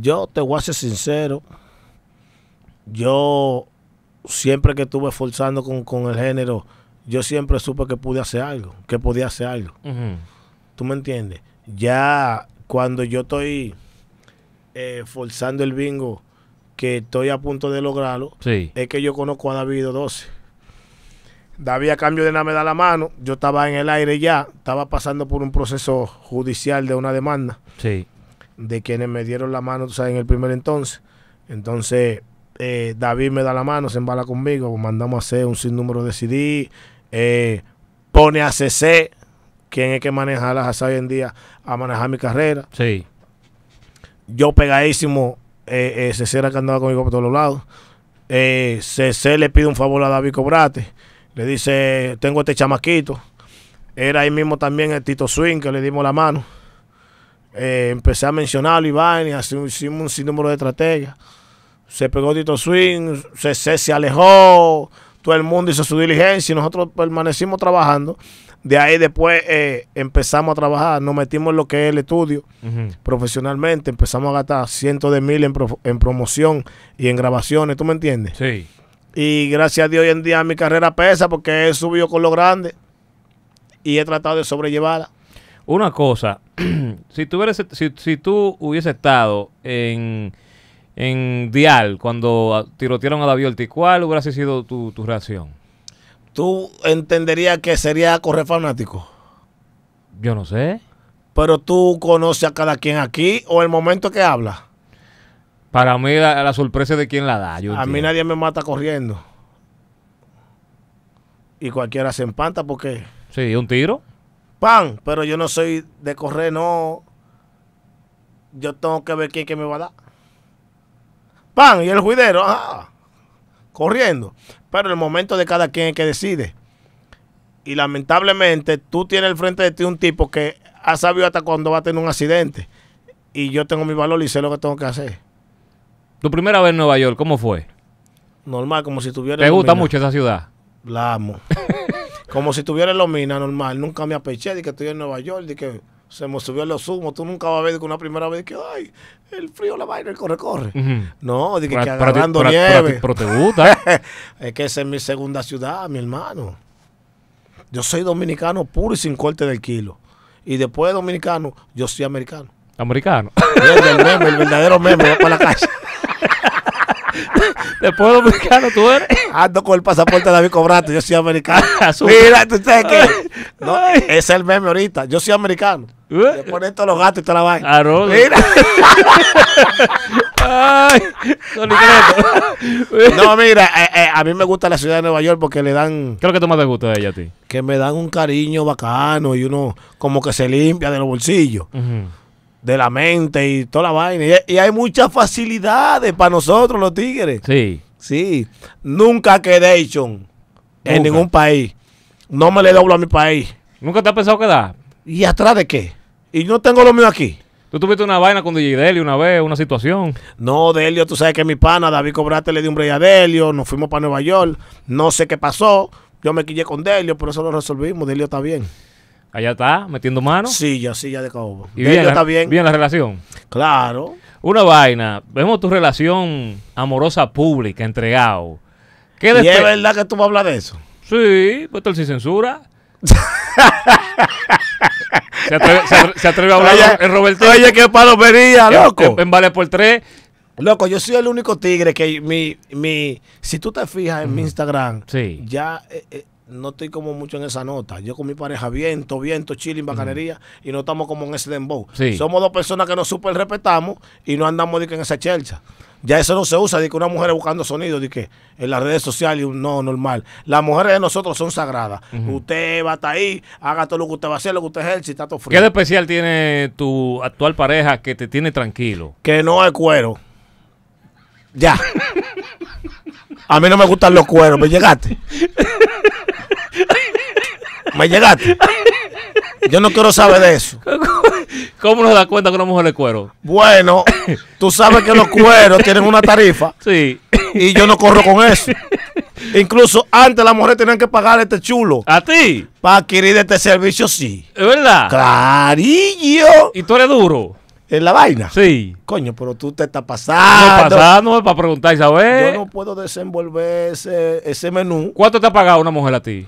Yo te voy a ser sincero. Yo siempre que estuve forzando con, con el género, yo siempre supe que pude hacer algo, que podía hacer algo. ¿Tú me entiendes? Ya cuando yo estoy eh, forzando el bingo, que estoy a punto de lograrlo, Sí. es que yo conozco a David 12. David a cambio de nada me da la mano, yo estaba en el aire ya, estaba pasando por un proceso judicial de una demanda Sí. de quienes me dieron la mano, tú sabes, en el primer entonces. Entonces, eh, David me da la mano, se embala conmigo, mandamos a hacer un sinnúmero de CD, eh, pone a CC, quien es que maneja las ASA hoy en día, a manejar mi carrera. Sí. Yo pegadísimo, eh, eh, CC era que andaba conmigo por todos lados. Eh, CC le pide un favor a David Cobrate, le dice, tengo este chamaquito. Era ahí mismo también el Tito Swing, que le dimos la mano. Eh, empecé a mencionarlo y vaina, y así hicimos un sinnúmero de estrategias. Se pegó Tito Swing, CC se alejó, todo el mundo hizo su diligencia y nosotros permanecimos trabajando. De ahí después eh, empezamos a trabajar, nos metimos en lo que es el estudio profesionalmente, empezamos a gastar cientos de mil en, pro- en promoción y en grabaciones, ¿tú me entiendes? Sí. Y gracias a Dios hoy en día mi carrera pesa porque he subido con lo grande y he tratado de sobrellevarla. Una cosa, [CLEARS THROAT] si tú, hubieras- si, si tú hubiese estado en, en Dial cuando tirotearon a David Ortiz, ¿cuál hubiese sido tu, tu reacción? Tú entenderías que sería correr fanático, Yo no sé. pero tú conoces a cada quien aquí o el momento que habla. Para mí la, la sorpresa es de quién la da. yo A mí entiendo. nadie me mata corriendo. Y cualquiera se empanta porque Sí, un tiro. pan, pero yo no soy de correr, no. Yo tengo que ver quién que me va a dar. Pan, y el juidero, ah, corriendo. Pero el momento de cada quien es que decide. Y lamentablemente tú tienes al frente de ti un tipo que ha sabido hasta cuando va a tener un accidente. Y yo tengo mi valor y sé lo que tengo que hacer. Tu primera vez en Nueva York, ¿cómo fue? Normal, como si tuviera... ¿Te gusta mucho esa ciudad? La amo. [LAUGHS] como si tuviera en Lomina, normal. Nunca me apeché de que estoy en Nueva York, de que se me subió los humos. Tú nunca vas a ver que una primera vez que, ay, el frío, la vaina, el corre-corre. Ujú. No, de que, que a agarrando a- a ti- nieve. pero te gusta. [LAUGHS] es que esa es mi segunda ciudad, mi hermano. Yo soy dominicano puro y sin corte del kilo. Y después de dominicano, yo soy americano. Americano. El meme, el verdadero meme, va para la calle. [LAUGHS] [LAUGHS] Después dominicano tú eres. Ando con el pasaporte de David Cobrato, yo soy americano. [LAUGHS] Mira, tú sabes que. No, es el meme ahorita. Yo soy americano. Le ponen todos los gatos y toda la vaina. Haroldo. Mira. [LAUGHS] Ay. No, mira, eh, eh, a mí me gusta la ciudad de Nueva York porque le dan, ¿Qué es lo que tú más te gusta de ella a ti? que me dan un cariño bacano y uno como que se limpia de los bolsillos. De la mente y toda la vaina. Y, hay muchas facilidades para nosotros los tigres. Sí. Sí, nunca quedation en ningún país. No me le doblo a mi país. ¿Nunca te has pensado quedar? ¿Y atrás de qué? Y no tengo lo mío aquí. ¿Tú tuviste una vaina con DJ Deli una vez, una situación? No, Delio, tú sabes que mi pana, David Cobrate, le dio un break a Delio, nos fuimos para Nueva York, no sé qué pasó, yo me quillé con Delio, pero eso lo resolvimos, Delio está bien. Allá está, metiendo mano. Sí, ya, sí, ya de cabo. Y bien, la- está bien. bien la relación. Claro. Una vaina. Vemos tu relación amorosa pública, entregado. ¿Qué ¿Y es verdad que tú vas a hablar de eso? Sí, pues sin censura. [LAUGHS] se, atreve, se atre- se atreve a hablar en Roberto. oye, qué palomería, loco. En, en Vale por tres. Loco, yo soy el único tigre que mi, mi, si tú te fijas en mi Instagram, Sí. ya eh, eh, no estoy como mucho en esa nota. Yo con mi pareja viento, viento, chilling, bacanería, y no estamos como en ese dembow. Sí. Somos dos personas que nos super respetamos y no andamos de que en esa chelcha. Ya eso no se usa de que una mujer buscando sonido, de que en las redes sociales, no, normal. Las mujeres de nosotros son sagradas. Usted va a estar ahí, haga todo lo que usted va a hacer, lo que usted ejerce, está todo ¿Qué frío. de especial tiene tu actual pareja que te tiene tranquilo? Que no es cuero. Ya. [LAUGHS] A mí no me gustan los cueros. ¿Me llegaste? [LAUGHS] ¿Me llegaste? Yo no quiero saber de eso. [LAUGHS] ¿Cómo nos da cuenta que una mujer es cuero? Bueno, tú sabes que los cueros tienen una tarifa Sí. y yo no corro con eso. Incluso antes las mujeres tenían que pagar este chulo ¿A ti? para adquirir este servicio, sí. ¿Es verdad? Clarillo. ¿Y tú eres duro? En la vaina. Sí. Coño, pero tú te estás No pasando. pasando para preguntar y saber. Yo no puedo desenvolver ese, ese menú. ¿Cuánto te ha pagado una mujer a ti?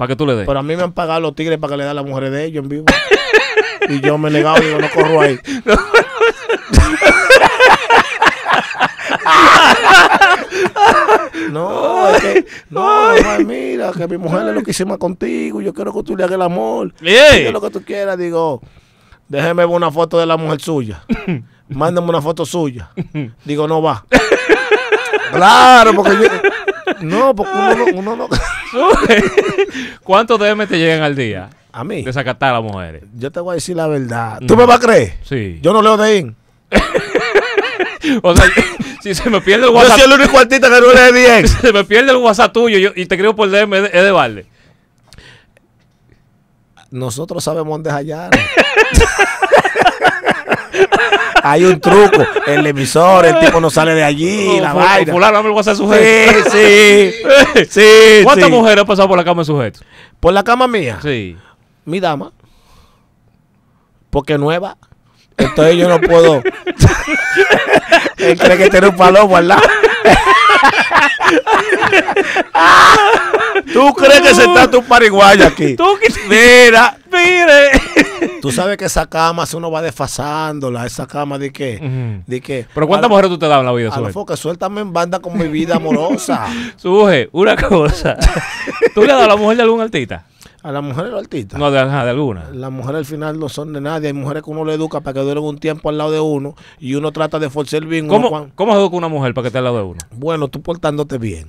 Para que tú le des. Pero a mí me han pagado los tigres para que le den a las mujeres de ellos en vivo. y yo me he negado, digo, no corro ahí. [LAUGHS] no, es que, no, mamá, mira, que mi mujer es lo que hicimos contigo, yo quiero que tú le hagas el amor. Ey. Yo lo que tú quieras, digo, déjeme ver una foto de la mujer suya. [LAUGHS] Mándame una foto suya. [LAUGHS] Digo, no va. claro, porque yo... No, porque uno no... Uno no [LAUGHS] ¿Cuántos DM te llegan al día? a mí. Desacatar a las mujeres. Yo te voy a decir la verdad. ¿Tú me vas a creer? Sí. Yo no leo de IN. [LAUGHS] O sea, [LAUGHS] si se me pierde el Yo WhatsApp, soy el único artista que no lee de IN. se me pierde el WhatsApp tuyo yo- y te creo por DM es de, es de balde. Nosotros sabemos dónde hallar. Hay un truco. El emisor, el tipo no sale de allí, la vaina. fulano, el WhatsApp sujeto. sí. [LAUGHS] sí, ¿Cuántas sí. mujeres han pasado por la cama de sujeto? Por la cama mía, Sí. mi dama. Porque nueva. Entonces yo no puedo. [LAUGHS] Él cree que tiene un palomo al lado. [LAUGHS] ¿Tú crees que se está tu pariguaya aquí? Tú que Mira, mire. Tú sabes que esa cama, si uno va desfasándola, esa cama de que, Ujú. de que. Pero ¿cuántas mujeres tú te das en la vida, sujeto? foca, suéltame en banda con mi vida amorosa. [LAUGHS] Suje, una cosa. [LAUGHS] ¿Tú le has dado a la mujer de algún artista? A las mujeres los artistas. No, de, ajá, de alguna. Las mujeres al final no son de nadie. Hay mujeres que uno le educa para que duren un tiempo al lado de uno y uno trata de forzar bien. ¿Cómo, cuan- ¿Cómo se educa una mujer para que esté al lado de uno? Bueno, tú portándote bien.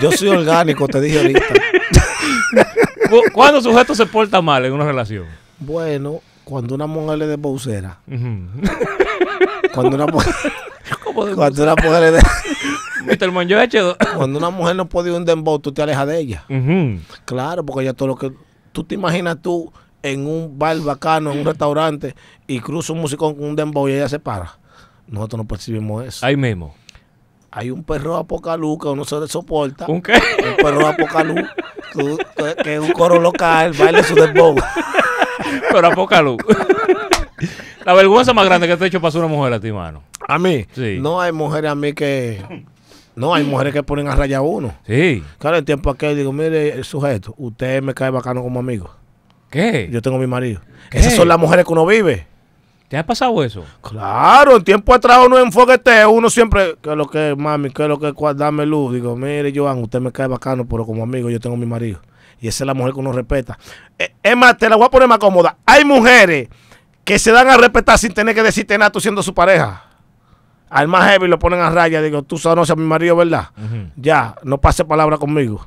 Yo soy orgánico, te dije ahorita. [LAUGHS] Cu- ¿Cuándo sujeto se porta mal en una relación? Bueno, cuando una mujer le bocera, Ujú. [LAUGHS] cuando una mujer, [LAUGHS] ¿Cómo de- cuando una mujer le H2. [LAUGHS] cuando una mujer no puede ir un dembow, tú te alejas de ella. Claro, porque ya todo lo que tú te imaginas tú en un bar bacano, en un restaurante y cruza un musicón con un dembow y ella se para. Nosotros no percibimos eso. Ahí mismo. Hay un perro apocalú que uno se le soporta. ¿Un qué? Un perro apocalú que, que- que es un coro local, baila su dembow. Pero a poca luz. La vergüenza más grande que te ha hecho pasar una mujer a ti, mano. A mí, Sí. no hay mujeres a mí que... No, hay mujeres que ponen a rayar a uno. Sí. Claro, en tiempo aquel digo, mire, el sujeto, usted me cae bacano como amigo. ¿Qué? Yo tengo mi marido. ¿Qué? Esas son las mujeres que uno vive. ¿Te ha pasado eso? Claro, en tiempo atrás uno en uno siempre, que es lo que, mami, que es lo que, dame luz. Digo, mire, Joan, usted me cae bacano, pero como amigo yo tengo mi marido. Y esa es la mujer que uno respeta. Eh, Es más, te la voy a poner más cómoda. Hay mujeres que se dan a respetar sin tener que decirte nada tú siendo su pareja. Al más heavy lo ponen a raya. Digo, tú conoces a mi marido, ¿verdad? Ya, no pase palabra conmigo.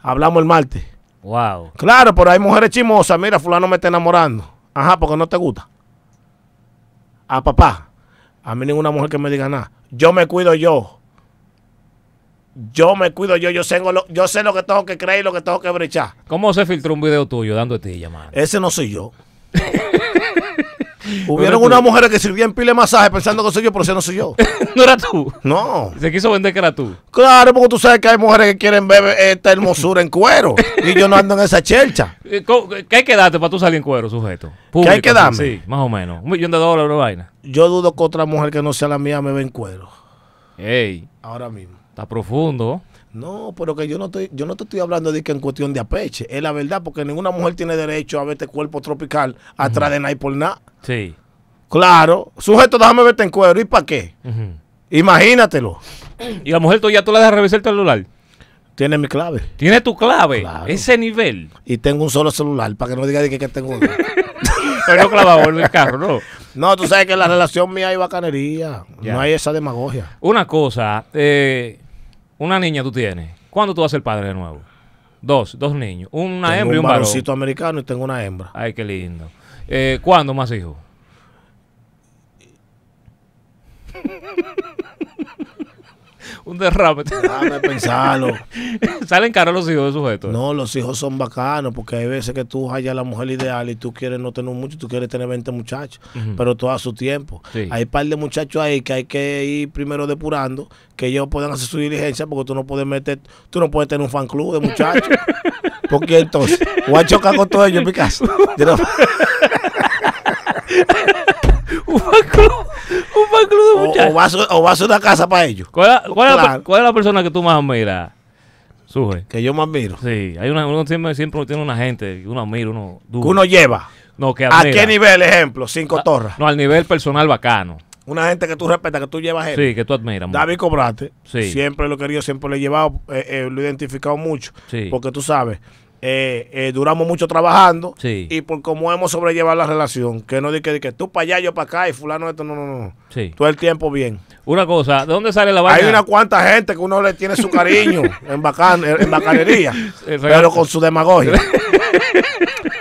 Hablamos el martes. Wow. Claro, pero hay mujeres chismosas. Mira, fulano me está enamorando. Ajá, porque no te gusta. Ah, papá. A mí ninguna mujer que me diga nada. Yo me cuido yo. Yo me cuido yo. Yo, tengo lo, yo sé lo que tengo que creer y lo que tengo que brechar. ¿Cómo se filtró un video tuyo dando ti mano? Ese no soy yo. [LAUGHS] Hubieron unas mujeres que sirvían pile de masaje pensando que soy yo, pero ese no soy yo. [LAUGHS] no era tú. No. Se quiso vender que era tú. Claro, porque tú sabes que hay mujeres que quieren ver esta hermosura en cuero. Y yo no ando en esa chelcha. [LAUGHS] Eh, ¿Qué hay que darte para tú salir en cuero, sujeto? hay que darme? Sí, más o menos. Un millón de dólares de vaina. Yo dudo que otra mujer que no sea la mía me ve en cuero. Ey, Ahora mismo. Está profundo. No, pero que yo no estoy, yo no te estoy hablando de que en cuestión de apeche. Es la verdad, porque ninguna mujer tiene derecho a verte cuerpo tropical atrás de nada por nada. Sí. Claro, sujeto, déjame verte en cuero. ¿Y para qué? Imagínatelo. [CLEARS THROAT] Y la mujer tuya, tú la dejas revisar el celular. Tiene mi clave. Tiene tu clave. Claro. Ese nivel. Y tengo un solo celular, para que no diga de que, que tengo uno. [LAUGHS] Pero no clavado en el carro, ¿no? no, tú sabes que en la relación mía hay bacanería. Ya. No hay esa demagogia. Una cosa, eh, una niña tú tienes. ¿Cuándo tú vas a ser padre de nuevo? Dos, dos niños. Una tengo hembra y un un varón. americano y tengo una hembra. Ay, qué lindo. Eh, ¿Cuándo más hijos? Un derrame. Déjame pensarlo. [LAUGHS] Salen caros los hijos de sujetos. No, los hijos son bacanos porque hay veces que tú hallas la mujer ideal y tú quieres no tener mucho, tú quieres tener 20 muchachos, pero todo a su tiempo. Sí. Hay un par de muchachos ahí que hay que ir primero depurando, que ellos puedan hacer su diligencia porque tú no puedes meter, tú no puedes tener un fan club de muchachos. [LAUGHS] porque entonces, voy a chocar con todo ellos en mi casa. [LAUGHS] Yo no- un club. Un club de muchachos. o vas a, o vas a una casa para ellos, ¿Cuál, es la- cuál es la, cuál es la persona que tú más admiras? Suje. que yo me admiro. Sí, hay una, uno siempre, siempre tiene una gente que uno admira, uno duro. Que uno lleva. no, que ¿A admira. qué nivel, ejemplo? Cinco torres. No, al nivel personal bacano. Una gente que tú respetas, que tú llevas gente. Sí, que tú admiras. mucho. David Cobrate, Sí. siempre lo he querido, siempre lo he llevado, eh, eh, lo he identificado mucho, Sí. porque tú sabes, eh, eh, duramos mucho trabajando Sí. y por cómo hemos sobrellevado la relación, que no di que, di que tú para allá, yo para acá y fulano esto, no, no, no, Sí. todo el tiempo bien. Una cosa, ¿de dónde sale la vaina? Hay una cuanta gente que uno le tiene su cariño [LAUGHS] en, bacan, en bacanería, pero con su demagogia. [LAUGHS]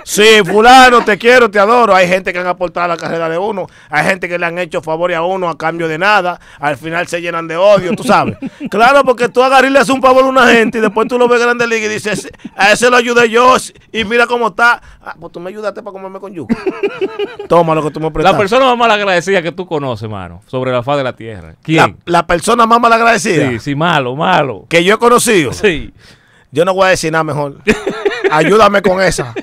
Sí, fulano, te quiero, te adoro. Hay gente que han aportado a la carrera de uno. Hay gente que le han hecho favores a uno a cambio de nada. Al final se llenan de odio, tú sabes. [LAUGHS] Claro, porque tú agarras y le haces un favor a una gente y después tú lo ves Grande Liga y dices, a ese lo ayudé yo y mira cómo está. Ah, pues tú me ayudaste para comerme con yuca. [LAUGHS] Toma lo que tú me La prestaste. persona más malagradecida que tú conoces, mano, sobre la faz de la tierra. La, ¿Quién? la persona más malagradecida Sí, sí, malo, malo. que yo he conocido. Sí. Yo no voy a decir nada mejor. [LAUGHS] Ayúdame con esa.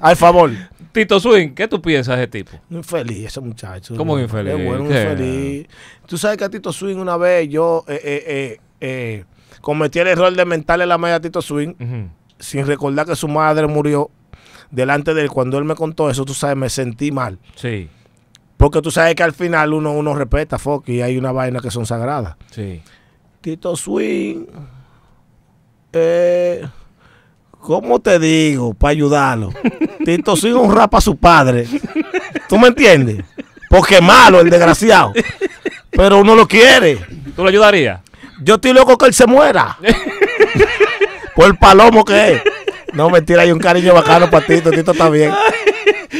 Al favor. Tito Swing, ¿qué tú piensas de ese tipo? Infeliz ese muchacho. ¿Cómo infeliz? Es bueno, ¿Qué? infeliz. Tú sabes que a Tito Swing una vez yo eh, eh, eh, eh, cometí el error de mentarle la madre a Tito Swing sin recordar que su madre murió delante de él. Cuando él me contó eso, tú sabes, me sentí mal. Sí, Porque tú sabes que al final uno, uno respeta, Fox, y hay una vaina que son sagradas. sí. Tito Swing, eh, ¿cómo te digo? Para ayudarlo. Tito Swing honra a su padre. ¿Tú me entiendes? Porque es malo el desgraciado. Pero uno lo quiere. ¿Tú lo ayudarías? Yo estoy loco que él se muera. Por el palomo que es. No, mentira, hay un cariño bacano para Tito. Tito está bien.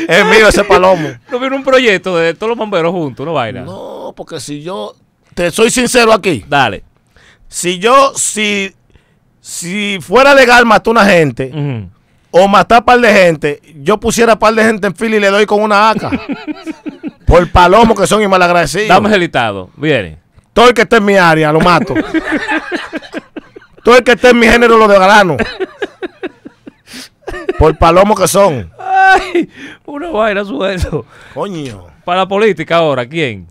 Es mío ese palomo. ¿No viene un proyecto de todos los bomberos juntos, no vaina? No, porque si yo. Te soy sincero aquí. Dale. Si yo, si, si fuera legal matar una gente Ujú. o matar par de gente, yo pusiera par de gente en fila y le doy con una AK. [LAUGHS] por palomo que son y malagradecidos. Dame el listado. Viene. Todo el que esté en mi área lo mato. Todo el que esté en mi género lo desgrano. Por palomo que son. Ay, una vaina suelto. Coño. Para la política ahora, ¿quién?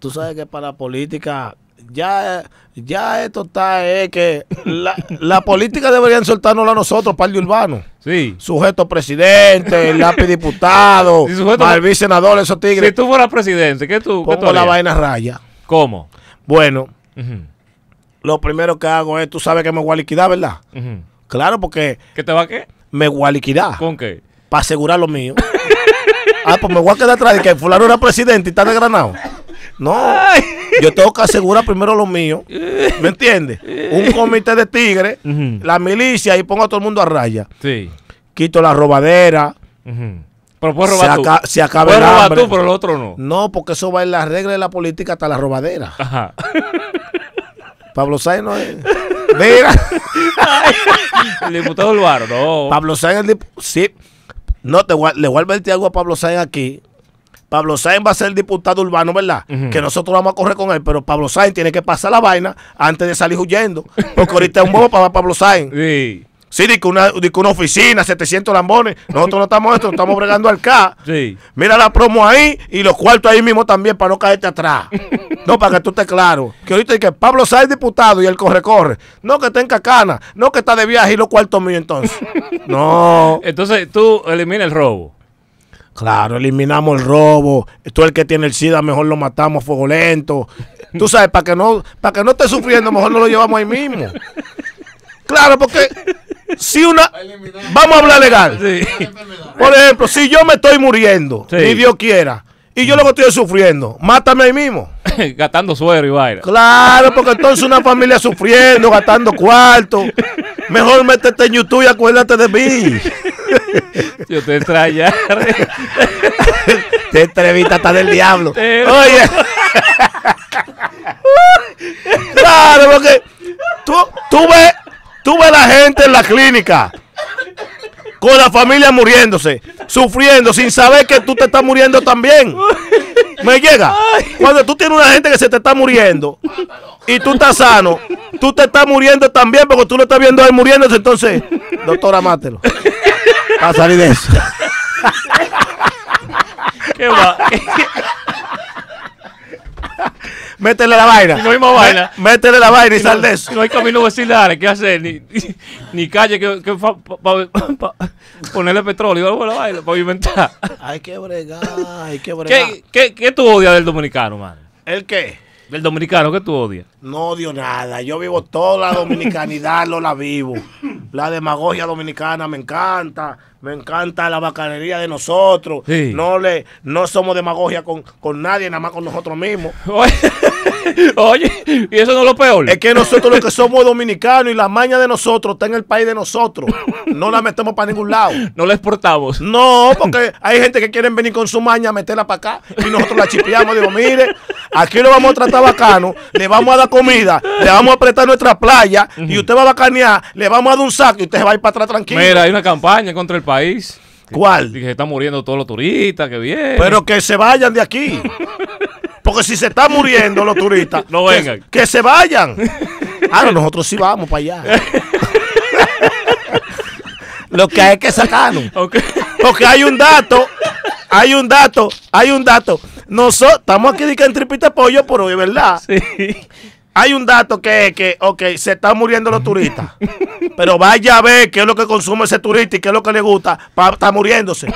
Tú sabes que para la política ya, ya esto está, es que la, la política deberían soltarnos a nosotros, par de urbanos. Sí. Sujeto presidente, [LAUGHS] lápiz diputado, sujeto- Malví senador, esos Si tigres. tú fueras presidente, ¿qué tú, qué tú pongo la vaina raya. ¿Cómo? Bueno, lo primero que hago es, tú sabes que me voy a liquidar, ¿verdad? Claro, porque ¿Qué te va a qué? me voy a liquidar ¿Con qué? para asegurar lo mío. [LAUGHS] ah, pues me voy a quedar atrás de que fulano era presidente y está desgranado. No, yo tengo que asegurar primero lo mío. [LAUGHS] ¿Me entiendes? Un comité de tigres, la milicia y pongo a todo el mundo a raya. Sí. Quito la robadera. Pero puedes Se, robar tú. aca- se acaba Puedes el robar hambre. tú, pero el otro no. No, porque eso va en la regla de la política hasta la robadera. Ajá. [LAUGHS] Pablo Sáenz no es. [LAUGHS] Mira, El diputado Álvaro, no. Pablo Sáenz el dip- Sí. No, te le voy a advertir algo a Pablo Sáenz aquí. Pablo Sáenz va a ser diputado urbano, ¿verdad? Que nosotros vamos a correr con él, pero Pablo Sáenz tiene que pasar la vaina antes de salir huyendo. Porque ahorita es un bobo para Pablo Sáenz. Sí. Sí, di que una, que una oficina, 700 lambones. Nosotros no estamos esto, estamos bregando al K. Sí. Mira la promo ahí y los cuartos ahí mismo también para no caerte atrás. No, para que tú estés claro. Que ahorita hay que Pablo Sáenz diputado y él corre, corre. No que está en cacana, no que está de viaje y los cuartos míos entonces. No. Entonces tú elimina el robo. Claro, eliminamos el robo. Tú el que tiene el SIDA, mejor lo matamos a fuego lento. Tú sabes, para que no, para que no esté sufriendo, mejor no lo llevamos ahí mismo. Claro, porque si una vamos a hablar legal. Sí. Por ejemplo, si yo me estoy muriendo, Sí. ni Dios quiera, y yo lo que estoy sufriendo, mátame ahí mismo. [LAUGHS] Gastando suero y vaina. Claro, porque entonces una familia sufriendo, gastando cuarto. Mejor métete en YouTube y acuérdate de mí. [LAUGHS] Yo te extraña. [LAUGHS] Te entrevista hasta del diablo. Pero- Oye. claro, porque tú, tú ves, tú ves la gente en la clínica con la familia muriéndose, sufriendo, sin saber que tú te estás muriendo también. Me llega. Cuando tú tienes una gente que se te está muriendo y tú estás sano, tú te estás muriendo también porque tú lo estás viendo a él muriéndose. Entonces, doctora, mátelo. A salir de eso. ¿Qué va? Métele la vaina. No hay más vaina. Mé- Métele la vaina y sal de eso. No hay camino vecinales, ¿qué hacer? Ni, ni, ni calle que, que fa- pa- pa- pa- ponerle petróleo algo a la vaina, pavimentar. Hay que bregar, hay que bregar. ¿Qué, qué, ¿Qué tú odias del dominicano, man? ¿El qué? Del dominicano, ¿qué tú odias? No odio nada. Yo vivo toda la dominicanidad, no la vivo. La demagogia dominicana me encanta. Me encanta la bacanería de nosotros. Sí. No le, no somos demagogia con, con nadie, nada más con nosotros mismos. [LAUGHS] Oye, oye, y eso no es lo peor. Es que nosotros los que somos dominicanos y la maña de nosotros está en el país de nosotros. No la metemos para ningún lado. [LAUGHS] No la exportamos. No, porque hay gente que quieren venir con su maña a meterla para acá y nosotros la chipeamos. Digo, mire, aquí lo vamos a tratar bacano, le vamos a dar comida, le vamos a prestar nuestra playa y usted va a bacanear, le vamos a dar un saco y usted se va a ir para atrás tranquilo. Mira, hay una campaña contra el país. ¿Cuál? Que se están muriendo todos los turistas, que bien. Pero que se vayan de aquí. Porque si se están muriendo los turistas, No que- vengan. Que, se vayan. Ah, no, nosotros sí vamos para allá. Lo que hay que sacarnos. Ok. Porque hay un dato, hay un dato, hay un dato. Nosotros estamos aquí en tripita pollo, pero es verdad. Sí. Hay un dato que es que, ok, se están muriendo los turistas. Pero vaya a ver qué es lo que consume ese turista y qué es lo que le gusta para estar muriéndose.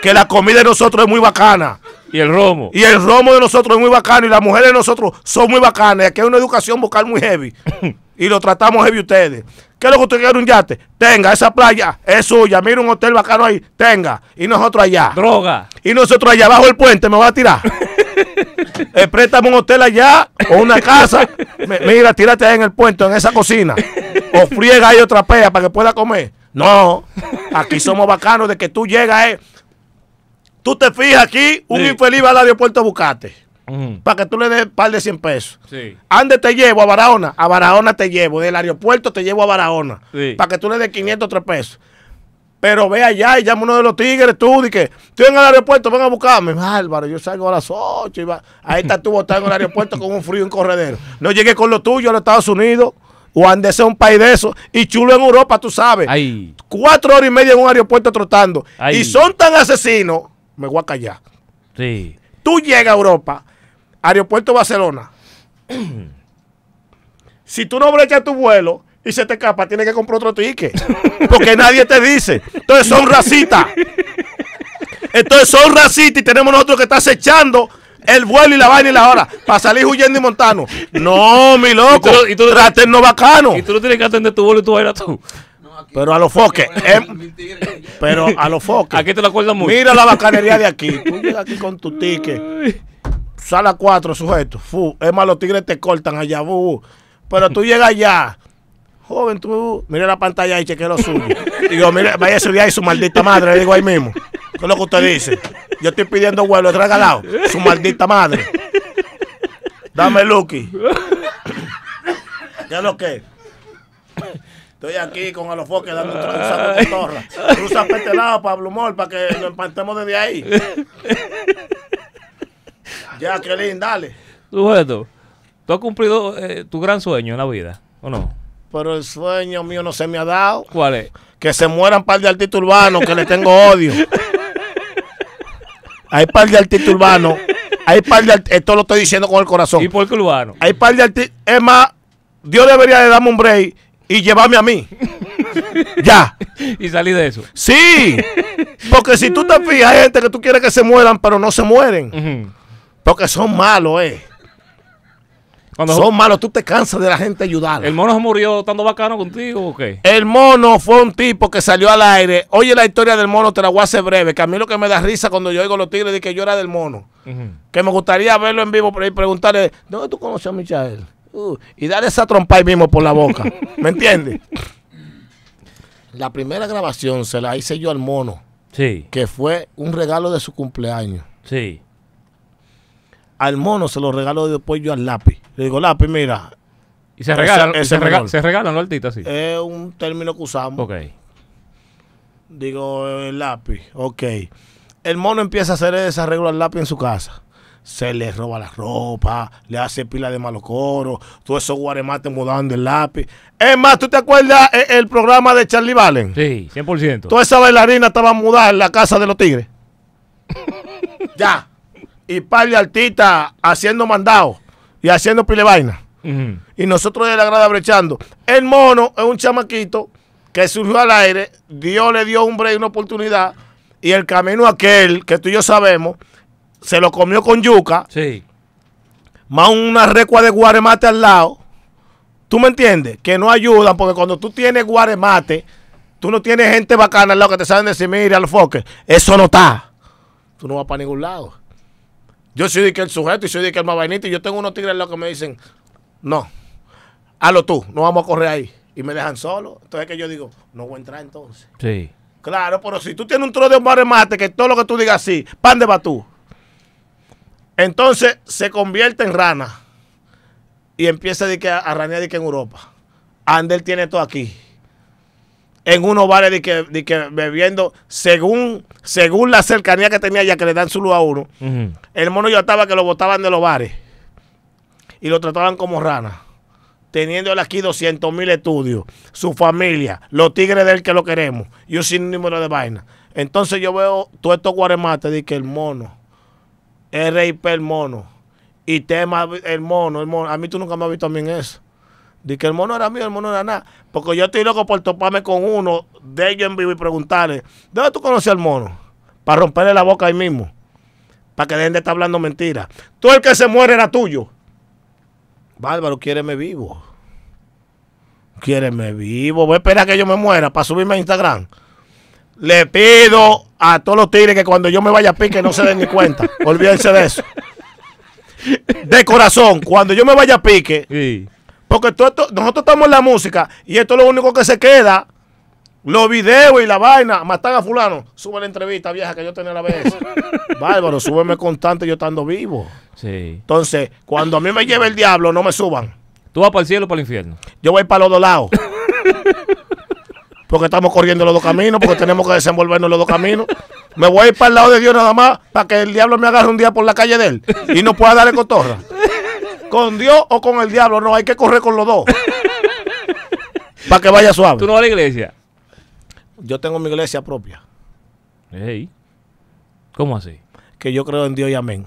Que la comida de nosotros es muy bacana. Y el romo. Y el romo de nosotros es muy bacano. Y las mujeres de nosotros son muy bacanas. Y aquí hay una educación vocal muy heavy. Y lo tratamos heavy ustedes. ¿Qué es lo que usted quiere un yate? Tenga, esa playa es suya. Mira un hotel bacano ahí. Tenga. Y nosotros allá. Droga. Y nosotros allá abajo del puente me va a tirar. [LAUGHS] Eh, préstame un hotel allá o una casa. Me- mira, tírate ahí en el puente, en esa cocina. O friega ahí otra pea para que pueda comer. No, aquí somos bacanos de que tú llegas, eh. Tú te fijas aquí, un Sí. infeliz va al aeropuerto a buscarte. Para que tú le des un par de 100 pesos. Sí. ¿Ande te llevo? A Barahona. A Barahona te llevo. Del aeropuerto te llevo a Barahona. Sí. Para que tú le des 503 pesos. Pero ve allá y llama uno de los tigres, tú, di que estoy en el aeropuerto, ven a buscarme. Álvaro, yo salgo a las 8 y va. Ahí está tú botado en el aeropuerto con un frío en corredero. No llegué con lo tuyo a los Estados Unidos. O ande sea un país de eso. Y chulo en Europa, tú sabes. Ay. Cuatro horas y media en un aeropuerto trotando. Ay. Y son tan asesinos. Me voy a callar. Sí. Tú llegas a Europa, aeropuerto Barcelona. [CLEARS THROAT] Si tú no brechas tu vuelo y se te escapa, tienes que comprar otro ticket. Porque nadie te dice. Entonces son racistas. Entonces son racistas y tenemos nosotros que estar acechando el vuelo y la vaina y la hora para salir huyendo y montando. No, mi loco. Y tú- y Trátennos bacano. Y tú no tienes que atender tu vuelo y tu vaina tú. Pero a los foques. em, pero a los foques. Aquí te lo acuerdas mucho. Mira la bacanería de aquí. Tú llegas aquí con tu ticket. Sala 4, sujeto. Fu. Es más, los tigres te cortan allá. bu, bu. Pero tú llegas allá. Joven, tú mire la pantalla y cheque lo suyo. Digo, mire, vaya ese día ahí su maldita madre. Le digo ahí mismo. ¿Qué es lo que usted dice? Yo estoy pidiendo vuelo, es regalado. Su maldita madre. Dame Lucky. ¿Qué es lo que? Estoy aquí con Alofoque dando un saco de cotorra. Cruza para este lado, Pablo Mol, para que nos empantemos desde ahí. Ya, Kelly, dale. Sujeto, ¿tú has cumplido eh, tu gran sueño en la vida? ¿O no? Pero el sueño mío no se me ha dado. ¿Cuál es? Que se mueran par de artistas urbanos que le tengo odio. Hay par de artistas urbanos. Hay par de Esto lo estoy diciendo con el corazón. ¿Y por qué urbano? Hay par de artistas. Es más, Dios debería de darme un break y llevarme a mí. ya. [LAUGHS] Y salí de eso. Sí. Porque si tú te fijas, hay gente que tú quieres que se mueran, pero no se mueren. Porque son malos, eh. Cuando Son malos. Tú te cansas de la gente ayudar. el mono se murió estando bacano contigo o qué? El mono fue un tipo que salió al aire. Oye la historia del mono, te la voy a hacer breve. Que a mí lo que me da risa cuando yo oigo los tigres de que yo era del mono. Que me gustaría verlo en vivo y preguntarle, ¿dónde tú conoces a Michael? Uh, y darle esa trompa ahí mismo por la boca. [LAUGHS] ¿Me entiendes? La primera grabación se la hice yo al mono, Sí, que fue un regalo de su cumpleaños. sí. Al mono se lo regalo después yo al lápiz. Le digo, lápiz, mira, Y se Ese- regalan, y se, rega- se regalan los artistas, sí. es un término que usamos. ok. Digo, el lápiz, ok. El mono empieza a hacer desarreglo al lápiz en su casa. Se le roba la ropa, le hace pila de malocoro, todos esos guaremates mudando el lápiz. Es más, ¿tú te acuerdas el, el programa de Charlie Valen? Sí, 100%. Toda esa bailarina estaba mudada en la casa de los tigres. [LAUGHS] ya. Y par de artistas haciendo mandado y haciendo pile vaina Ujú. y nosotros de la grada brechando. El mono es un chamaquito que surgió al aire, Dios le dio un break, una oportunidad, y el camino aquel, que tú y yo sabemos, se lo comió con yuca, Sí. más una recua de guaremate al lado. ¿Tú me entiendes? Que no ayudan, porque cuando tú tienes guaremate, tú no tienes gente bacana al lado que te saben decir, mira, al foque, eso no está. Tú no vas para ningún lado. Yo soy de que el sujeto y soy de que el más vainita, y yo tengo unos tigres lado que me dicen, no, hazlo tú, no vamos a correr ahí. Y me dejan solo. Entonces que yo digo, no voy a entrar entonces. Sí. Claro, pero si tú tienes un trozo de guaremate, que todo lo que tú digas así, pan de batú. Entonces se convierte en rana. Y empieza de que a, a ranear de que en Europa. Ander tiene todo aquí. En unos bares de que, de que bebiendo, según, según la cercanía que tenía ya que le dan su luz a uno, el mono ya estaba que lo botaban de los bares. Y lo trataban como rana. Teniéndole aquí 200 mil estudios, su familia, los tigres de él que lo queremos, y un sinnúmero de vaina. Entonces yo veo todos estos guaremates de que el mono, RIP el mono, y tema el mono, el mono. A mí tú nunca me has visto a mí en eso. De que el mono era mío, el mono era nada. Porque yo estoy loco por toparme con uno de ellos en vivo y preguntarle, ¿dónde tú conoces al mono? Para romperle la boca ahí mismo. Para que dejen de estar hablando mentiras. Tú el que se muere era tuyo. Bárbaro, quiéreme vivo. Quiéreme vivo. Voy a esperar que yo me muera para subirme a Instagram. Le pido a todos los tigres que cuando yo me vaya a pique no se den ni cuenta. [LAUGHS] Olvídense de eso. De corazón, cuando yo me vaya a pique, Sí. Porque todo esto- nosotros estamos en la música y esto es lo único que se queda. Los videos y la vaina. Matan a fulano. Sube la entrevista vieja que yo tenía la vez. [LAUGHS] Bárbaro, súbeme constante yo estando vivo. Sí. Entonces, cuando a mí me lleve el diablo, no me suban. ¿Tú vas para el cielo o para el infierno? Yo voy para los dos lados. Porque estamos corriendo los dos caminos, porque tenemos que desenvolvernos los dos caminos. Me voy a ir para el lado de Dios nada más para que el diablo me agarre un día por la calle de él y no pueda darle cotorra. Con Dios o con el diablo, no, hay que correr con los dos. [LAUGHS] Para que vaya suave. ¿Tú no vas a la iglesia? Yo tengo mi iglesia propia, Ey. ¿Cómo así? que yo creo en Dios y amén.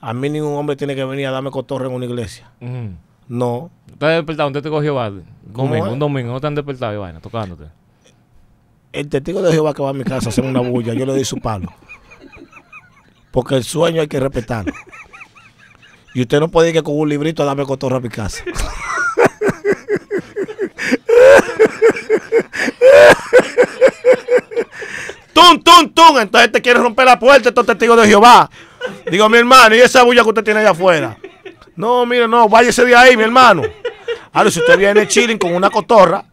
A mí ningún hombre tiene que venir a darme cotorra en una iglesia. Ujú. No. ¿Usted ha despertado? ¿Usted te cogió? ¿Cómo Domingo, es? un domingo, ¿no te han despertado y vaina, tocándote? El testigo de Jehová que va a mi casa a hacer una bulla, yo le doy su palo. Porque el sueño hay que respetarlo. Y usted no puede ir que con un librito a darme cotorra a mi casa. ¡Tum, tum, tum! Entonces te quiere romper la puerta, estos testigos de Jehová. Digo, mi hermano, ¿y esa bulla que usted tiene allá afuera? No, mire, no, váyase de ahí, mi hermano. Ahora, si usted viene chilling con una cotorra.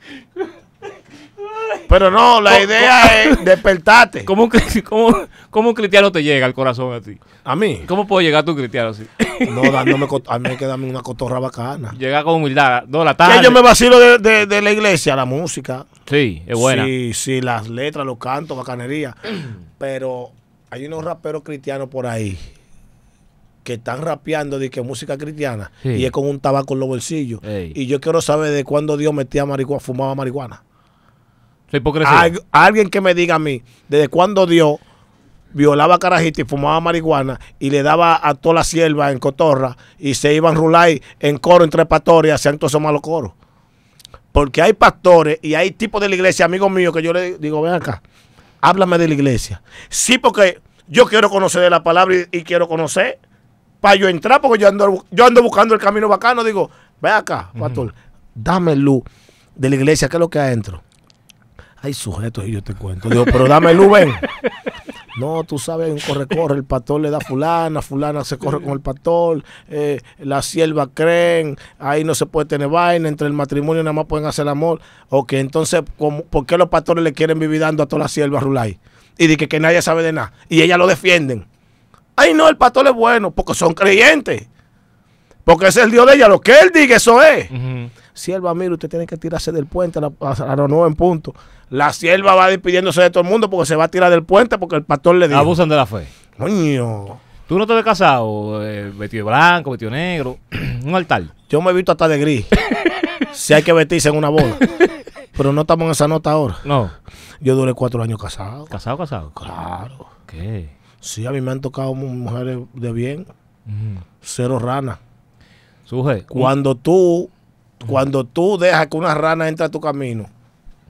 Pero no, la idea es despertarte. ¿Cómo, cómo, cómo un cristiano te llega al corazón a ti? A mí. ¿Cómo puedo llegar tú cristiano así? No, dándome, a mí hay que darme una cotorra bacana. Llegar con humildad, de la tarde. Que yo me vacilo de, de- de la iglesia, la música. Sí, es buena. Sí, sí, las letras, los cantos, bacanería. Pero hay unos raperos cristianos por ahí que están rapeando de que música cristiana Sí. y es con un tabaco en los bolsillos. Ey. Y yo quiero saber de cuándo Dios metía marihuana, fumaba marihuana. La hipocresía. Al- alguien que me diga a mí, desde cuándo Dios violaba carajita y fumaba marihuana y le daba a toda la sierva en cotorra y se iban a rular en coro en trepatoria hacían todos esos malos coros. Porque hay pastores y hay tipos de la iglesia, amigos míos, que yo le digo, ven acá, háblame de la iglesia. Sí, porque yo quiero conocer de la palabra y, y quiero conocer para yo entrar, porque yo ando, yo ando buscando el camino bacano. Digo, ven acá, pastor, dame luz de la iglesia, ¿qué es lo que adentro? Hay sujetos y yo te cuento. Digo, pero dame luz, ven. No, tú sabes, un corre-corre, el pastor le da a fulana, fulana se corre con el pastor, eh, las siervas creen, ahí no se puede tener vaina, entre el matrimonio nada más pueden hacer el amor. Ok, entonces, ¿cómo- ¿por qué los pastores le quieren vivir dando a todas las siervas Rulay? Y de que, que nadie sabe de nada. Y ellas lo defienden. Ay, no, el pastor es bueno, porque son creyentes. Porque ese es el Dios de ella, lo que él diga, eso es. Ujú. Sierva, mire, usted tiene que tirarse del puente a, la- a las 9 en punto. La sierva va despidiéndose de todo el mundo porque se va a tirar del puente porque el pastor le dijo. Abusan de la fe. Coño, Tú no te ves casado, eh, vestido de blanco, vestido de negro, [CLEARS THROAT] un altar. yo me he visto hasta de gris. [LAUGHS] si hay que vestirse en una boda. Pero no estamos en esa nota ahora. No, Yo duré cuatro años casado. casado, casado. Claro. ¿Qué? Sí, a mí me han tocado mu- mujeres de bien. Cero rana. Suje. Cuando tú, cuando tú dejas que una rana entre a tu camino,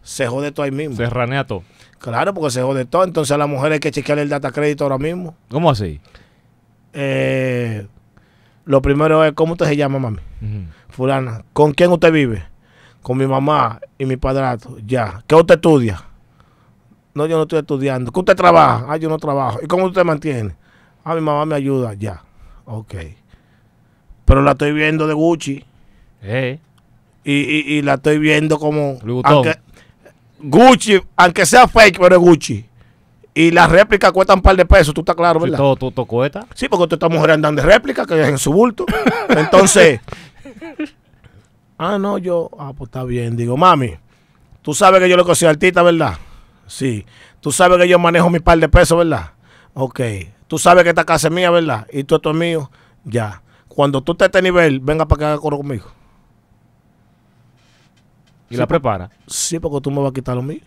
se jode todo ahí mismo. Se ranea todo. Claro, porque se jode todo. Entonces a la mujer hay que chequearle el data crédito ahora mismo. ¿Cómo así? Eh, lo primero es, ¿cómo usted se llama, mami? Fulana, ¿con quién usted vive? Con mi mamá y mi padrastro. Ya. ¿Qué usted estudia? No, yo no estoy estudiando. ¿Qué usted trabaja? Ah, yo no trabajo. ¿Y cómo usted mantiene? Ah, mi mamá me ayuda. Ya. Ok. Pero la estoy viendo de Gucci. Eh, Y, y- y la estoy viendo como... Aunque, Gucci, aunque sea fake, pero es Gucci. Y las réplicas cuestan un par de pesos, tú estás claro, ¿verdad? todo, todo, todo cuesta. Sí, porque todas estas mujeres andan de réplica, que es en su bulto. [LAUGHS] Entonces, ah, no, yo, ah, pues está bien. Digo, mami, tú sabes que yo lo que soy artista, ¿verdad? Sí. Tú sabes que yo manejo mi par de pesos, ¿verdad? Ok. Tú sabes que esta casa es mía, ¿verdad? Y tú esto es mío. Ya. Cuando tú estés a este nivel, venga para que haga coro conmigo. Y la prepara. Sí, porque tú me vas a quitar lo mío.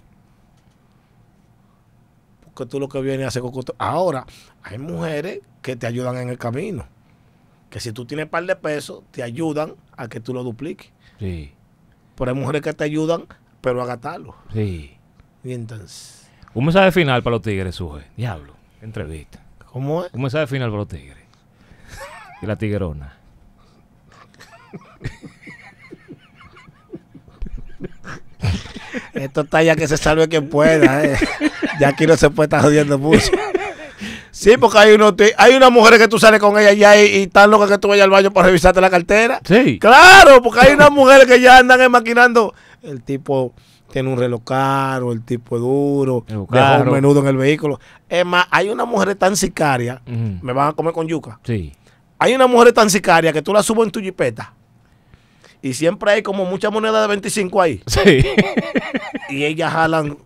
Porque tú lo que vienes a hacer cocote. Ahora, hay mujeres que te ayudan en el camino. Que si tú tienes par de pesos, te ayudan a que tú lo dupliques. Sí, Pero hay mujeres que te ayudan, pero a gastarlo. sí. Y entonces, Un mensaje final para los tigres, Suje. Diablo. Entrevista. ¿cómo es? Un mensaje final para los tigres. [LAUGHS] Y la tiguerona. [LAUGHS] [LAUGHS] Esto está ya que se salve quien pueda. eh. Ya aquí no se puede estar jodiendo mucho. Sí, porque hay, uno, hay una mujer que tú sales con ella ya y, y tan loca que tú vayas al baño para revisarte la cartera. Sí. Claro, porque hay unas mujeres que ya andan maquinando. El tipo tiene un reloj caro, el tipo es duro, caro. un menudo en el vehículo. Es más, hay unas mujeres tan sicarias, Ujú. me van a comer con yuca. Sí. Hay una mujer tan sicaria que tú la subes en tu jipeta y siempre hay como mucha moneda de 25 ahí. Sí. Y ellas jalan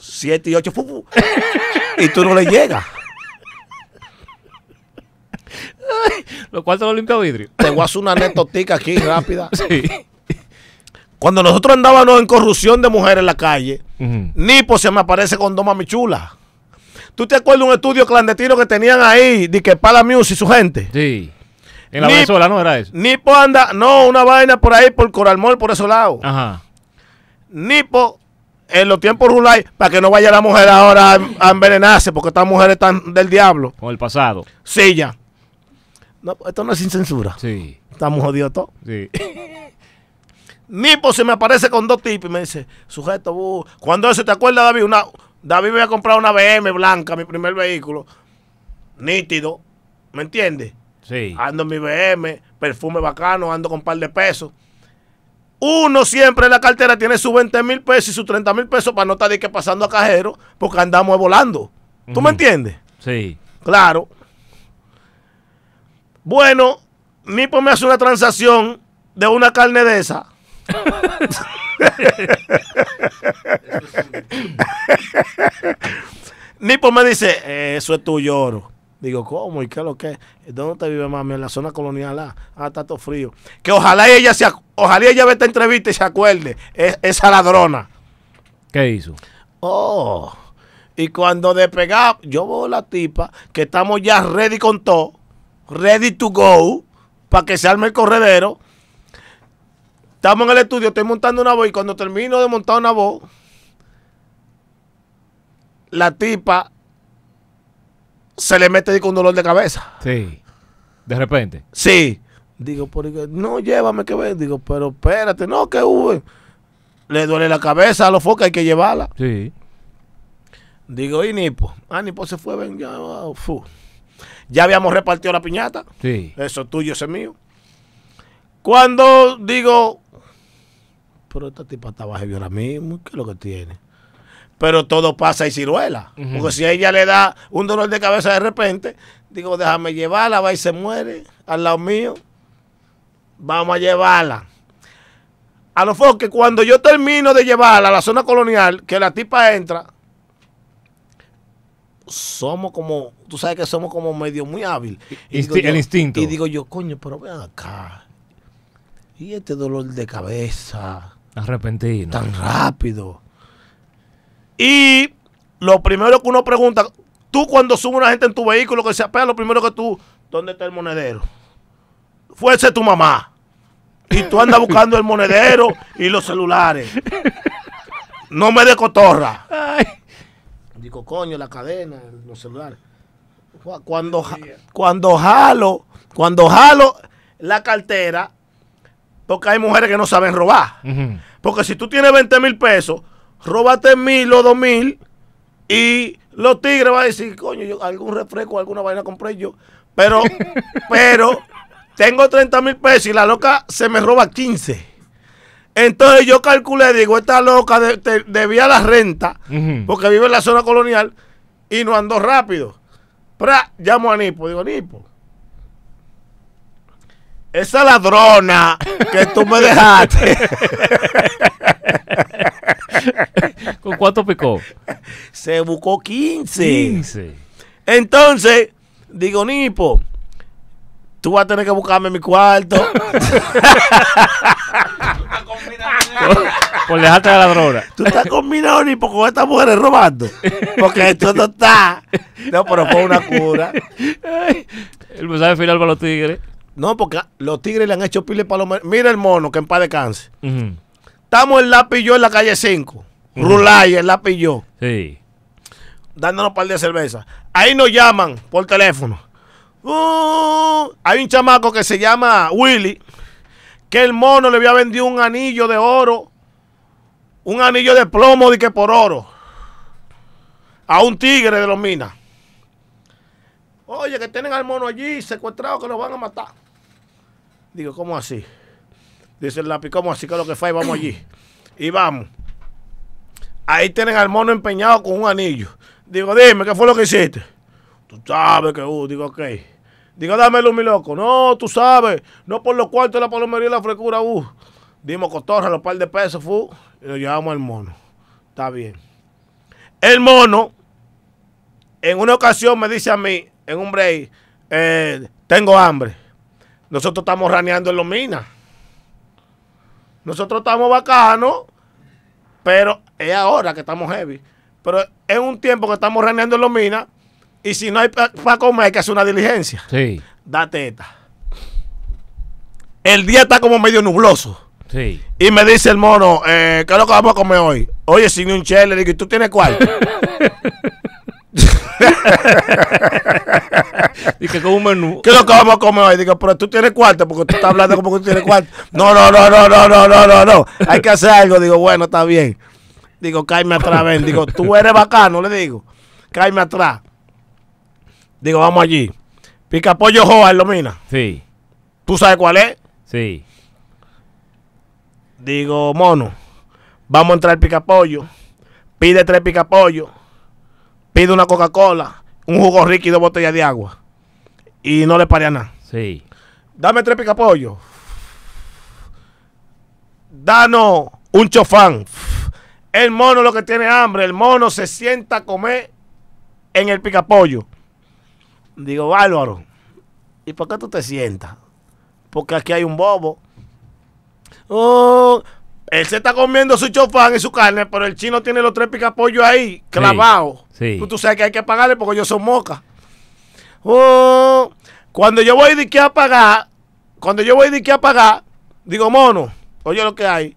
7 y 8 y tú no le llegas. Los cuartos los limpia vidrio. Te voy a hacer una netotica aquí rápida. Sí. Cuando nosotros andábamos en corrupción de mujeres en la calle. Nipo se me aparece con dos mami chulas. ¿Tú te acuerdas de un estudio clandestino que tenían ahí, de que para Music y su gente? Sí. En la Ni- Venezuela, ¿no era eso? Nipo anda, no, una vaina por ahí, por Coralmol, por esos lados. Ajá. Nipo, en los tiempos rulay, para que no vaya la mujer ahora a, a envenenarse, porque estas mujeres están del diablo. Con el pasado. Silla. No, esto no es sin censura. Sí. Estamos jodidos todos. Sí. [LAUGHS] Nipo se me aparece con dos tipos y me dice, sujeto, cuando eso, ¿te acuerdas, David? Una, David me había comprado una BM blanca, mi primer vehículo. Nítido. ¿Me entiendes? Sí. Ando en mi BM, perfume bacano, ando con un par de pesos. Uno siempre en la cartera tiene sus 20 mil pesos y sus 30 mil pesos para no estar de que pasando a cajero, porque andamos volando. ¿Tú me entiendes? Sí. Claro. Bueno, Nipo me hace una transacción de una carne de esa. [LAUGHS] [LAUGHS] Nipo me dice, "Eh, eso es tuyo, oro. Digo, ¿cómo? ¿Y qué es lo que es? ¿Dónde te vive, mami? En la zona colonial. Ah, ah, está todo frío. Que ojalá ella se, ojalá ella vea esta entrevista y se acuerde. Es- esa ladrona. ¿Qué hizo? Oh. Y cuando despegamos, yo veo la tipa que estamos ya ready con todo, ready to go, para que se arme el corredero. Estamos en el estudio, estoy montando una voz y cuando termino de montar una voz, la tipa se le mete con un dolor de cabeza. Sí. De repente. Sí. Digo, porque no, llévame que ven. Digo, pero espérate, no, que hubo. Le duele la cabeza a los focos, hay que llevarla. Sí. Digo, ¿y Nipo? Ah, Nipo se fue, ven, ya, ah, fu. Ya habíamos repartido la piñata. Sí. Eso es tuyo, ese es mío. Cuando digo, pero esta tipa estaba heavy ahora mismo, ¿qué es lo que tiene? Pero todo pasa y ciruela. Ujú. Porque si a ella le da un dolor de cabeza de repente, digo, déjame llevarla, va y se muere al lado mío. Vamos a llevarla. A lo mejor que cuando yo termino de llevarla a la zona colonial, que la tipa entra, somos como, tú sabes que somos como medio muy hábil. Y digo Insti- yo- el instinto. Y digo yo, coño, pero ven acá. Y este dolor de cabeza Arrepentino. tan rápido. Y lo primero que uno pregunta, tú cuando sube una gente en tu vehículo que se apea, lo primero que tú, ¿dónde está el monedero? Fuese tu mamá. Y tú andas [LAUGHS] buscando el monedero y los celulares. No me de cotorra. Ay. Digo, coño, la cadena, los celulares. Cu- Cuando, cuando jalo, cuando jalo la cartera, porque hay mujeres que no saben robar. Porque si tú tienes 20 mil pesos, róbate mil o dos mil y los tigres van a decir, coño, yo algún refresco, alguna vaina compré yo. Pero, [LAUGHS] pero, tengo 30 mil pesos y la loca se me roba 15. Entonces yo calculé, digo, esta loca de- debía la renta porque vive en la zona colonial y no andó rápido. Pero llamo a Nipo, digo, Nipo, esa ladrona que tú me dejaste, [LAUGHS] ¿Con cuánto picó? se buscó 15. 15. Entonces, digo, Nipo, tú vas a tener que buscarme mi cuarto. Por dejarte a la ladrona. tú estás combinado, Nipo, con estas mujeres robando. Porque esto no está. No, pero fue una cura. El mensaje final para los tigres. No, porque los tigres le han hecho pile palomeros. Mira el mono, que en paz descanse. Ujú. Estamos en yo en la calle 5. Rulay, en Lápiz y yo. Sí. Dándonos un par de cerveza. Ahí nos llaman por teléfono. Uh, hay un chamaco que se llama Willy. Que el mono le había vendido un anillo de oro. Un anillo de plomo de que por oro. A un tigre de los minas. Oye, que tienen al mono allí secuestrado que lo van a matar. Digo, ¿cómo así? Dice el lápiz, ¿cómo así? que lo que fue? Vamos allí. Y vamos. Ahí tienen al mono empeñado con un anillo. Digo, dime, ¿qué fue lo que hiciste? Tú sabes que, uh, digo, ok. Digo, dámelo, mi loco. No, tú sabes. No por los cuartos de la palomería y la frescura, uh. Dimos cotorra, los par de pesos, fu. Y lo llevamos al mono. Está bien. El mono, en una ocasión me dice a mí, en un break, eh, tengo hambre. Nosotros estamos raneando en los minas. Nosotros estamos bacanos, pero es ahora que estamos heavy. Pero es un tiempo que estamos raneando en los minas. Y si no hay para comer, hay que hacer una diligencia. Sí. Date esta. El día está como medio nubloso. Sí. Y me dice el mono, eh, ¿qué es lo que vamos a comer hoy? Oye, sin un chele, le digo, ¿y tú tienes cuál? [LAUGHS] Y que con un menú. [LAUGHS] ¿Qué es lo que vamos a comer hoy? Digo, pero tú tienes cuarto, porque tú estás hablando como que tú tienes cuarto. No, no, no, no, no, no, no, no, no. Hay que hacer algo. Digo, bueno, está bien. Digo, cállame atrás, ven. Digo, tú eres bacano, le digo. Cállame atrás. Digo, vamos allí. Pica pollo Joa en Lomina. Sí, ¿Tú sabes cuál es? sí. Digo, mono, vamos a entrar picapollo. Pide tres picapollos. Pide una Coca-Cola, un jugo rico y dos botellas de agua. Y no le pare a nada. Sí. Dame tres picapollos. Danos un chofán. El mono lo que tiene hambre. El mono se sienta a comer en el picapollo. Digo, bárbaro. ¿Y por qué tú te sientas? Porque aquí hay un bobo. Oh, él se está comiendo su chofán y su carne, pero el chino tiene los tres picapollos ahí, clavados. sí. Tú, tú sabes que hay que pagarle porque yo soy moca. Oh, cuando yo voy de que a pagar, cuando yo voy de que a pagar, digo, mono, oye lo que hay.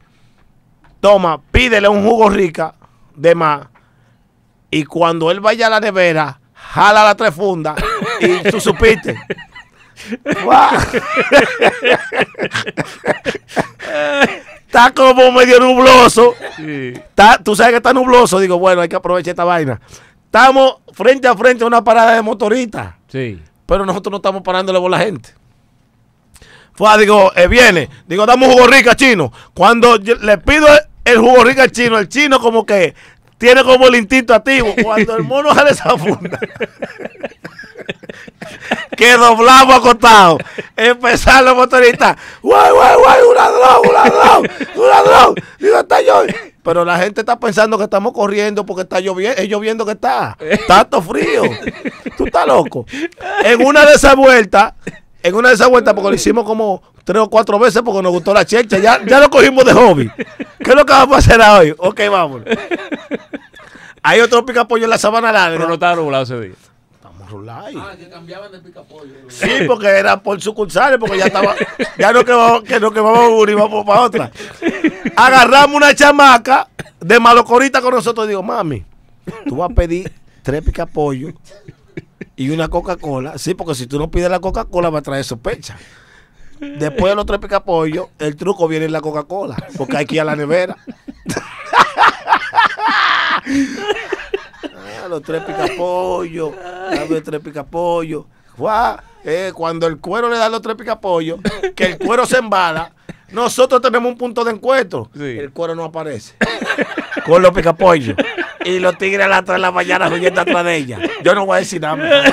Toma, pídele un jugo rica de más. Y cuando él vaya a la nevera, jala las tres fundas y [LAUGHS] tú supiste. Está como medio nubloso. Sí. Está- tú sabes que está nubloso. Digo, bueno, hay que aprovechar esta vaina. Estamos frente a frente a una parada de motoristas. Sí. Pero nosotros no estamos parándole por la gente. Fue, digo, eh, viene. Digo, dame un jugo rica chino. Cuando yo le pido el, el jugo rica chino, el chino como que tiene como el instinto activo. Cuando el mono jale esa funda. [LAUGHS] que doblamos acostado. Empezaron los motoristas. ¡Guay, guay, guay! ¡Un ladrón, un ladrón! ¡Un ladrón! Digo, está yo. Pero la gente está pensando que estamos corriendo porque está lloviendo. Es lloviendo que está. Tanto frío. [LAUGHS] Tú estás loco. En una de esas vueltas, en una de esas vueltas, porque lo hicimos como tres o cuatro veces porque nos gustó la chelcha, ya, ya lo cogimos de hobby. ¿Qué es lo que vamos a hacer hoy? Ok, vamos. Hay otro picapollo en la sabana larga. Pero no estaba nublado ese día. Rulay. Ah, que cambiaban de picapollo. Sí, porque era por sucursales, porque ya estaba, ya no quemamos, que no quemamos una y vamos para otra. Agarramos una chamaca de malocorita con nosotros y digo, mami, tú vas a pedir tres picapollos y una Coca-Cola. Sí, porque si tú no pides la Coca-Cola va a traer sospecha. Después de los tres picapollos, el truco viene en la Coca-Cola, porque hay que ir a la nevera. [LAUGHS] Los tres picapollos, dame tres picapollos. Eh, cuando el cuero le da los tres picapollos, que el cuero se embala, nosotros tenemos un punto de encuentro. Sí. El cuero no aparece. Con los picapollos. Y los tigres a las 3 de la mañana huyendo atrás de ella. Yo no voy a decir nada.